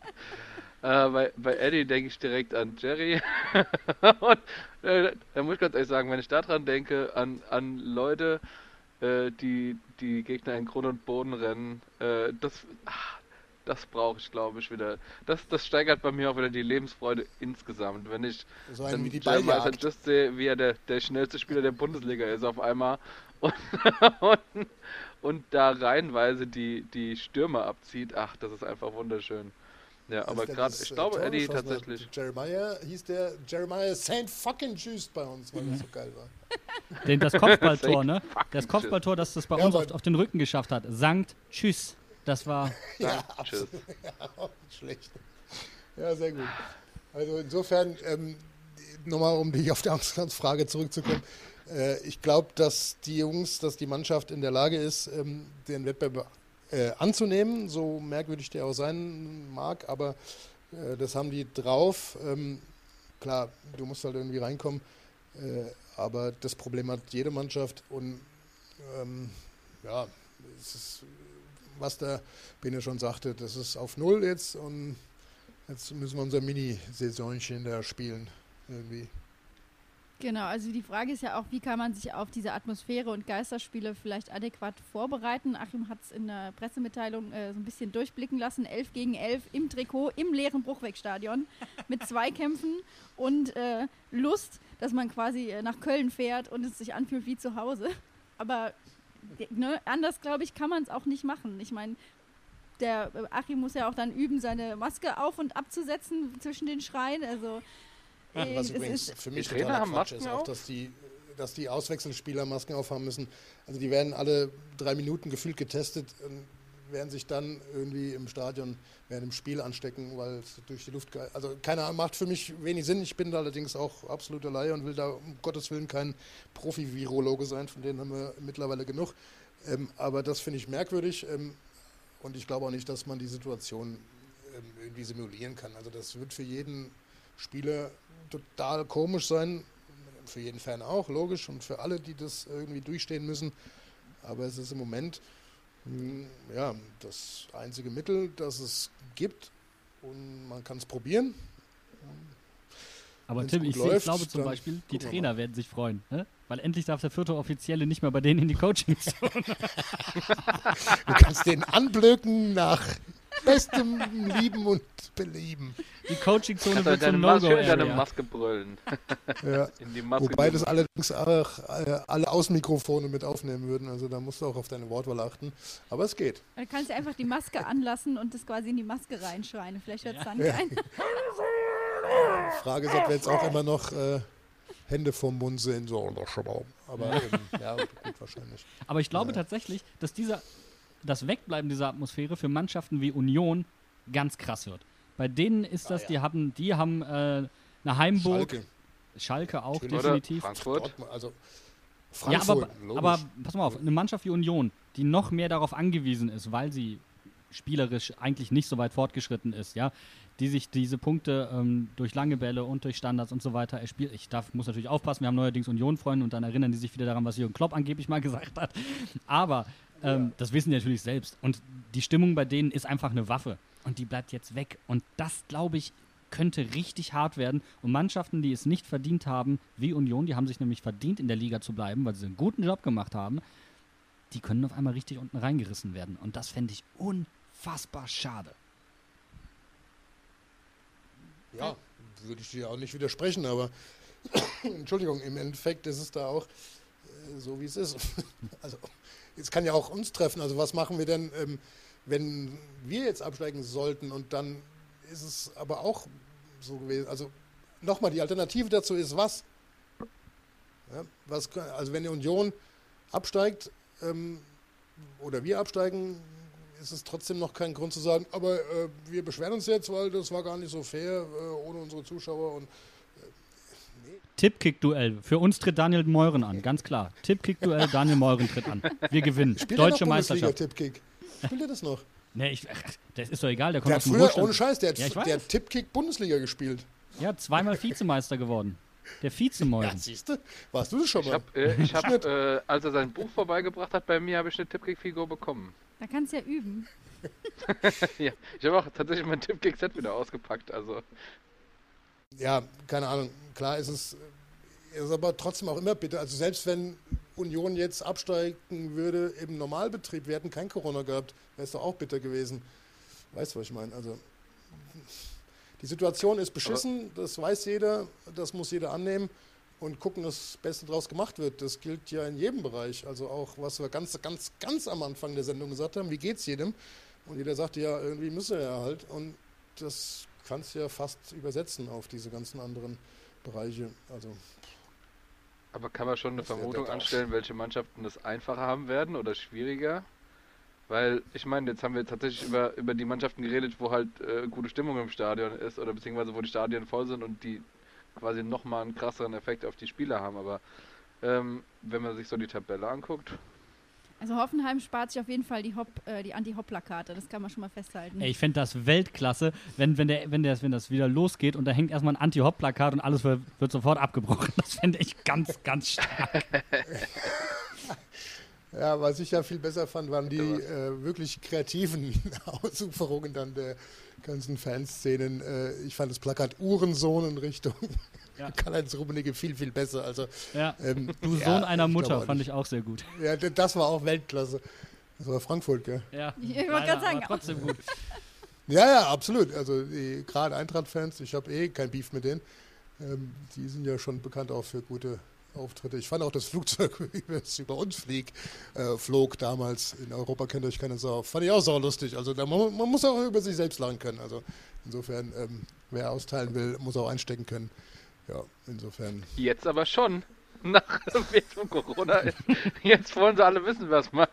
Äh, bei, bei Eddie denke ich direkt an Jerry. und äh, da muss ich ganz ehrlich sagen, wenn ich daran denke, an, an Leute, äh, die die Gegner in Grund und Boden rennen, äh, das, ach, das brauche ich, glaube ich, wieder. Das, das steigert bei mir auch wieder die Lebensfreude insgesamt. Wenn ich so dann wie die Jerry Just sehe, wie er der, der schnellste Spieler der Bundesliga ist auf einmal und, und, und da reihenweise die, die Stürmer abzieht, ach, das ist einfach wunderschön. Ja, aber gerade, ich glaube, äh, Eddie tatsächlich. Jeremiah hieß der Jeremiah Saint fucking Juiced bei uns, weil er so geil war. Den, das Kopfballtor, ne? Das Kopfballtor, das das bei ja, uns auf, auf, den Rücken geschafft hat. Sankt Tschüss. Das war. ja, Tschüss. ja, schlecht. Ja, sehr gut. Also insofern, ähm, nochmal um die auf die Ausgangsfrage zurückzukommen. Äh, ich glaube, dass die Jungs, dass die Mannschaft in der Lage ist, ähm, den Wettbewerb äh, anzunehmen, so merkwürdig der auch sein mag, aber äh, das haben die drauf. Ähm, klar, du musst halt irgendwie reinkommen, äh, aber das Problem hat jede Mannschaft und ähm, ja, es ist, was der Bene schon sagte, das ist auf Null jetzt und jetzt müssen wir unser Mini-Saisonchen da spielen irgendwie. Genau, also die Frage ist ja auch, wie kann man sich auf diese Atmosphäre und Geisterspiele vielleicht adäquat vorbereiten? Achim hat es in der Pressemitteilung äh, so ein bisschen durchblicken lassen. 11 gegen 11 im Trikot, im leeren Bruchwegstadion mit Zweikämpfen und äh, Lust, dass man quasi äh, nach Köln fährt und es sich anfühlt wie zu Hause. Aber ne, anders, glaube ich, kann man es auch nicht machen. Ich meine, der äh, Achim muss ja auch dann üben, seine Maske auf und abzusetzen zwischen den Schreien. Also Was übrigens für mich totaler haben Quatsch ist auch, dass die, dass die Auswechselspieler Masken aufhaben müssen. Also die werden alle drei Minuten gefühlt getestet, und werden sich dann irgendwie im Stadion während dem Spiel anstecken, weil es durch die Luft... Also keine Ahnung, macht für mich wenig Sinn. Ich bin da allerdings auch absoluter Laie und will da um Gottes Willen kein Profi-Virologe sein, von denen haben wir mittlerweile genug. Ähm, aber das finde ich merkwürdig ähm, und ich glaube auch nicht, dass man die Situation ähm, irgendwie simulieren kann. Also das wird für jeden Spieler total komisch sein, für jeden Fan auch, logisch, und für alle, die das irgendwie durchstehen müssen. Aber es ist im Moment mh, ja, das einzige Mittel, das es gibt und man kann es probieren. Aber Wenn's Tim, ich, seh- ich läuft, glaube zum Beispiel, die Trainer werden sich freuen, ne? weil endlich darf der vierte Offizielle nicht mehr bei denen in die Coachingzone. Du kannst den anblöken nach bestem Lieben und Belieben. Die Coachingzone wird du deine, zum schön in deine. Maske brüllen. Ja. In die Maske. Wobei das allerdings auch äh, alle Außenmikrofone mit aufnehmen würden. Also da musst du auch auf deine Wortwahl achten. Aber es geht. du kannst ja einfach die Maske anlassen und das quasi in die Maske reinschreien. Vielleicht hört es dann Ja. keiner. Frage ist, ob wir jetzt auch immer noch äh, Hände vom Mund sehen. So. Aber ähm, ja, gut, wahrscheinlich. Aber ich glaube Ja. tatsächlich, dass dieser, das Wegbleiben dieser Atmosphäre für Mannschaften wie Union ganz krass wird. Bei denen ist das, Ah, ja. die haben, die haben äh, eine Heimburg, Schalke. Schalke, auch. Oder definitiv. Frankfurt. Dortmund, also Ja, Frankfurt, aber, logisch. aber pass mal auf, eine Mannschaft wie Union, die noch mehr darauf angewiesen ist, weil sie spielerisch eigentlich nicht so weit fortgeschritten ist, ja, die sich diese Punkte ähm, durch lange Bälle und durch Standards und so weiter erspielt. Ich darf, muss natürlich aufpassen, wir haben neuerdings Union-Freunde und dann erinnern die sich wieder daran, was Jürgen Klopp angeblich mal gesagt hat. Aber ähm, das wissen die natürlich selbst. Und die Stimmung bei denen ist einfach eine Waffe. Und die bleibt jetzt weg. Und das, glaube ich, könnte richtig hart werden. Und Mannschaften, die es nicht verdient haben, wie Union, die haben sich nämlich verdient, in der Liga zu bleiben, weil sie einen guten Job gemacht haben, die können auf einmal richtig unten reingerissen werden. Und das fände ich unfassbar schade. Ja, würde ich dir auch nicht widersprechen, aber Entschuldigung, im Endeffekt ist es da auch äh, so, wie es ist. also, es kann ja auch uns treffen. Also, was machen wir denn, ähm, wenn wir jetzt absteigen sollten und dann ist es aber auch so gewesen. Also, nochmal, die Alternative dazu ist was? Ja, was also, wenn die Union absteigt ähm, oder wir absteigen, ist es trotzdem noch kein Grund zu sagen, aber äh, wir beschweren uns jetzt, weil das war gar nicht so fair äh, ohne unsere Zuschauer und Tippkick-Duell. Für uns tritt Daniel Meuren an, ganz klar. Tippkick-Duell, Daniel Meuren tritt an. Wir gewinnen. spielt Deutsche noch Meisterschaft. Bundesliga-Tippkick? Spielt er das noch? Nee, ich, das ist doch egal, der kommt Der aus hat dem früher, Ruhestand. ohne Scheiß, der hat, Ja, ich der weiß. hat Tippkick Bundesliga gespielt. Ja, zweimal Vizemeister geworden. Der Vizemeuren. Ja, siehst du? Warst du das schon Ich mal? habe, äh, ich hab, äh, als er sein Buch vorbeigebracht hat bei mir, habe ich eine Tippkick-Figur bekommen. Da kannst du ja üben. ja, ich habe auch tatsächlich mein Tippkick-Set wieder ausgepackt. Also, Ja, keine Ahnung. Klar ist es, ist aber trotzdem auch immer bitter. Also selbst wenn Union jetzt absteigen würde im Normalbetrieb, wir hätten kein Corona gehabt, wäre es doch auch bitter gewesen. Weißt du, was ich meine? Also die Situation ist beschissen, das weiß jeder, das muss jeder annehmen und gucken, dass das Beste draus gemacht wird. Das gilt ja in jedem Bereich. Also auch, was wir ganz, ganz, ganz am Anfang der Sendung gesagt haben, wie geht's jedem? Und jeder sagte ja, irgendwie müssen wir ja halt. Und das kannst du ja fast übersetzen auf diese ganzen anderen Bereiche. Also aber kann man schon eine Das Vermutung das anstellen, welche Mannschaften es einfacher haben werden oder schwieriger? Weil, ich meine, jetzt haben wir tatsächlich über, über die Mannschaften geredet, wo halt äh, gute Stimmung im Stadion ist oder beziehungsweise wo die Stadien voll sind und die quasi nochmal einen krasseren Effekt auf die Spieler haben. Aber ähm, wenn man sich so die Tabelle anguckt, Also Hoffenheim spart sich auf jeden Fall die, Hop, äh, die Anti-Hop-Plakate. Das kann man schon mal festhalten. Ey, ich fände das Weltklasse, wenn, wenn, der, wenn, der, wenn das wieder losgeht und da hängt erstmal ein Anti-Hop-Plakat und alles wird, wird sofort abgebrochen. Das fände ich ganz, ganz stark. Ja, was ich ja viel besser fand, waren die äh, wirklich kreativen Ausuferungen dann der ganzen Fanszenen. Äh, ich fand das Plakat Uhrensohn in Richtung Ja. Karl-Heinz Rummenigge viel, viel besser. Also, Ja. ähm, Du Sohn ja, einer Mutter, fand ich auch sehr gut. Ja, das war auch Weltklasse. Das war Frankfurt, gell? Ja, Ich wollte gerade sagen, trotzdem gut. Ja, ja, absolut. Also die- gerade Eintracht-Fans, ich habe eh kein Beef mit denen. Ähm, die sind ja schon bekannt auch für gute Auftritte. Ich fand auch das Flugzeug, wie es über uns flieg, äh, flog damals. In Europa kennt euch keine Sau. Fand ich auch sau lustig. Also da, man, man muss auch über sich selbst lachen können. Also insofern, ähm, wer austeilen will, muss auch einstecken können. Ja, insofern. Jetzt aber schon. Nach Währung Corona. Jetzt wollen sie alle wissen, was, man,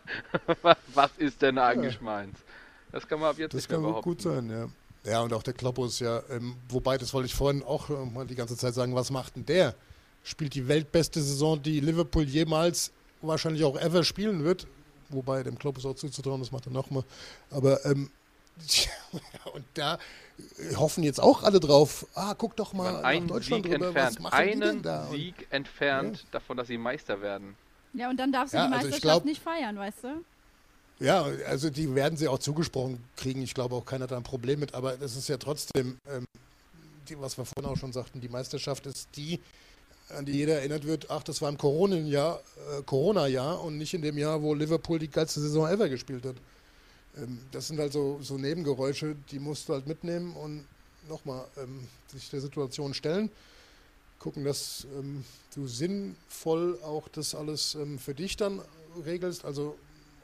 was ist denn eigentlich meins. Das kann man ab jetzt Das nicht mehr kann gut sein, ja. Ja, und auch der Kloppus, ja. Ähm, wobei, das wollte ich vorhin auch äh, mal die ganze Zeit sagen, was macht denn der? Spielt die weltbeste Saison, die Liverpool jemals, wahrscheinlich auch ever spielen wird. Wobei dem Kloppus auch zuzutrauen, das macht er nochmal. Aber, ähm, tja, und da äh, hoffen jetzt auch alle drauf, ah, guck doch mal einen Deutschland Sieg rüber, entfernt. was machen die denn Einen da? Und, Sieg entfernt davon, dass sie Meister werden. Ja, und dann darfst du Ja, die also Meisterschaft glaub- nicht feiern, weißt du? Ja, also die werden sie auch zugesprochen kriegen. Ich glaube auch keiner hat da ein Problem mit, aber das ist ja trotzdem, ähm, die, was wir vorhin auch schon sagten, die Meisterschaft ist die, an die jeder erinnert wird, ach, das war im Corona-Jahr, äh, Corona-Jahr und nicht in dem Jahr, wo Liverpool die geilste Saison ever gespielt hat. Ähm, das sind halt so, so Nebengeräusche, die musst du halt mitnehmen und nochmal ähm, sich der Situation stellen. Gucken, dass ähm, du sinnvoll auch das alles ähm, für dich dann regelst. Also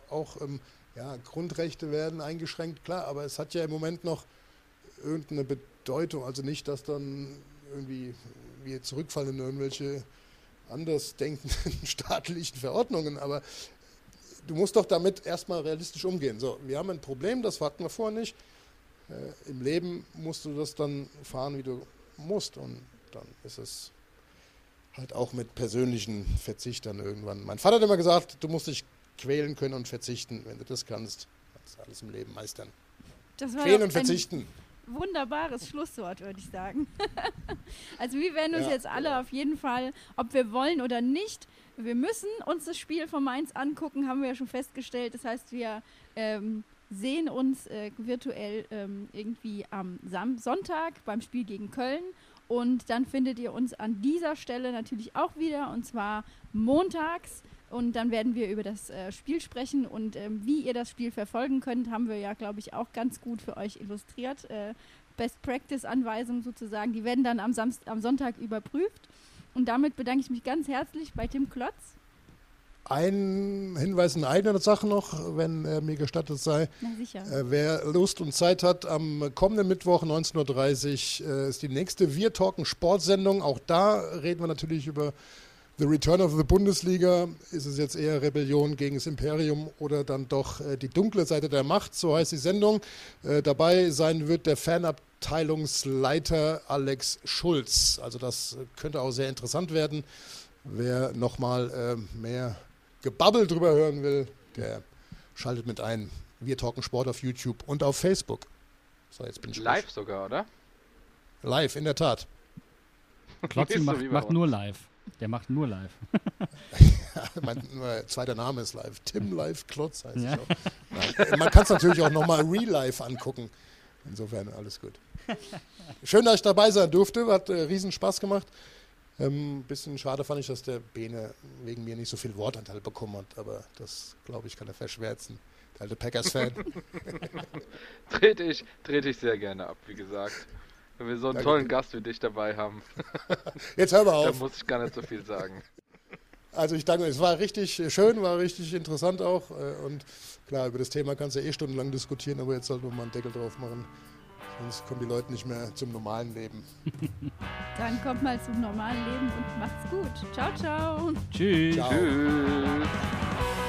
auch ähm, ja, Grundrechte werden eingeschränkt, klar, aber es hat ja im Moment noch irgendeine Bedeutung. Also nicht, dass dann irgendwie wir zurückfallen in irgendwelche andersdenkenden staatlichen Verordnungen, aber du musst doch damit erstmal realistisch umgehen. So, wir haben ein Problem, das hatten wir vorher nicht. Äh, Im Leben musst du das dann fahren, wie du musst und dann ist es halt auch mit persönlichen Verzichtern irgendwann. Mein Vater hat immer gesagt, du musst dich quälen können und verzichten. Wenn du das kannst, kannst du alles im Leben meistern. Das war Quälen und verzichten. Wunderbares Schlusswort, würde ich sagen. also wir werden uns Ja, jetzt alle auf jeden Fall, ob wir wollen oder nicht, wir müssen uns das Spiel von Mainz angucken, haben wir ja schon festgestellt. Das heißt, wir ähm, sehen uns äh, virtuell ähm, irgendwie am Sam Sonntag beim Spiel gegen Köln. Und dann findet ihr uns an dieser Stelle natürlich auch wieder, und zwar montags. Und dann werden wir über das äh, Spiel sprechen und ähm, wie ihr das Spiel verfolgen könnt, haben wir ja, glaube ich, auch ganz gut für euch illustriert. Äh, Best Practice-Anweisungen sozusagen, die werden dann am, Samst am Sonntag überprüft. Und damit bedanke ich mich ganz herzlich bei Tim Klotz. Ein Hinweis in eigener Sache noch, wenn er mir gestattet sei. Na sicher. Äh, wer Lust und Zeit hat, am kommenden Mittwoch 19.30 Uhr äh, ist die nächste Wir Talken Sportsendung. Auch da reden wir natürlich über The Return of the Bundesliga. Ist es jetzt eher Rebellion gegen das Imperium oder dann doch äh, die dunkle Seite der Macht? So heißt die Sendung. Äh, dabei sein wird der Fanabteilungsleiter Alex Schulz. Also das könnte auch sehr interessant werden. Wer nochmal äh, mehr Gebabbel drüber hören will, der schaltet mit ein. Wir talken Sport auf YouTube und auf Facebook. So, jetzt bin ich Live sogar, oder? ruhig. Live, in der Tat. Klotzi macht, macht nur live. Der macht nur live. mein zweiter Name ist live. Tim Live Klotz heißt Ja. ich auch. Nein, man kann es natürlich auch nochmal real life angucken. Insofern alles gut. Schön, dass ich dabei sein durfte. Hat äh, riesen Spaß gemacht. Ähm, bisschen schade fand ich, dass der Bene wegen mir nicht so viel Wortanteil bekommen hat. Aber das, glaube ich, kann er verschwärzen. Der alte Packers-Fan. Trete ich, trete ich sehr gerne ab, wie gesagt. Wenn wir so einen Danke. tollen Gast wie dich dabei haben, Jetzt hör mal auf. muss ich gar nicht so viel sagen. Also ich danke, es war richtig schön, war richtig interessant auch. äh, Und klar, über das Thema kannst du ja eh stundenlang diskutieren, aber jetzt sollten wir mal einen Deckel drauf machen. Sonst kommen die Leute nicht mehr zum normalen Leben. Dann kommt mal zum normalen Leben und macht's gut. Ciao, ciao. Tschüss. Ciao. Tschüss.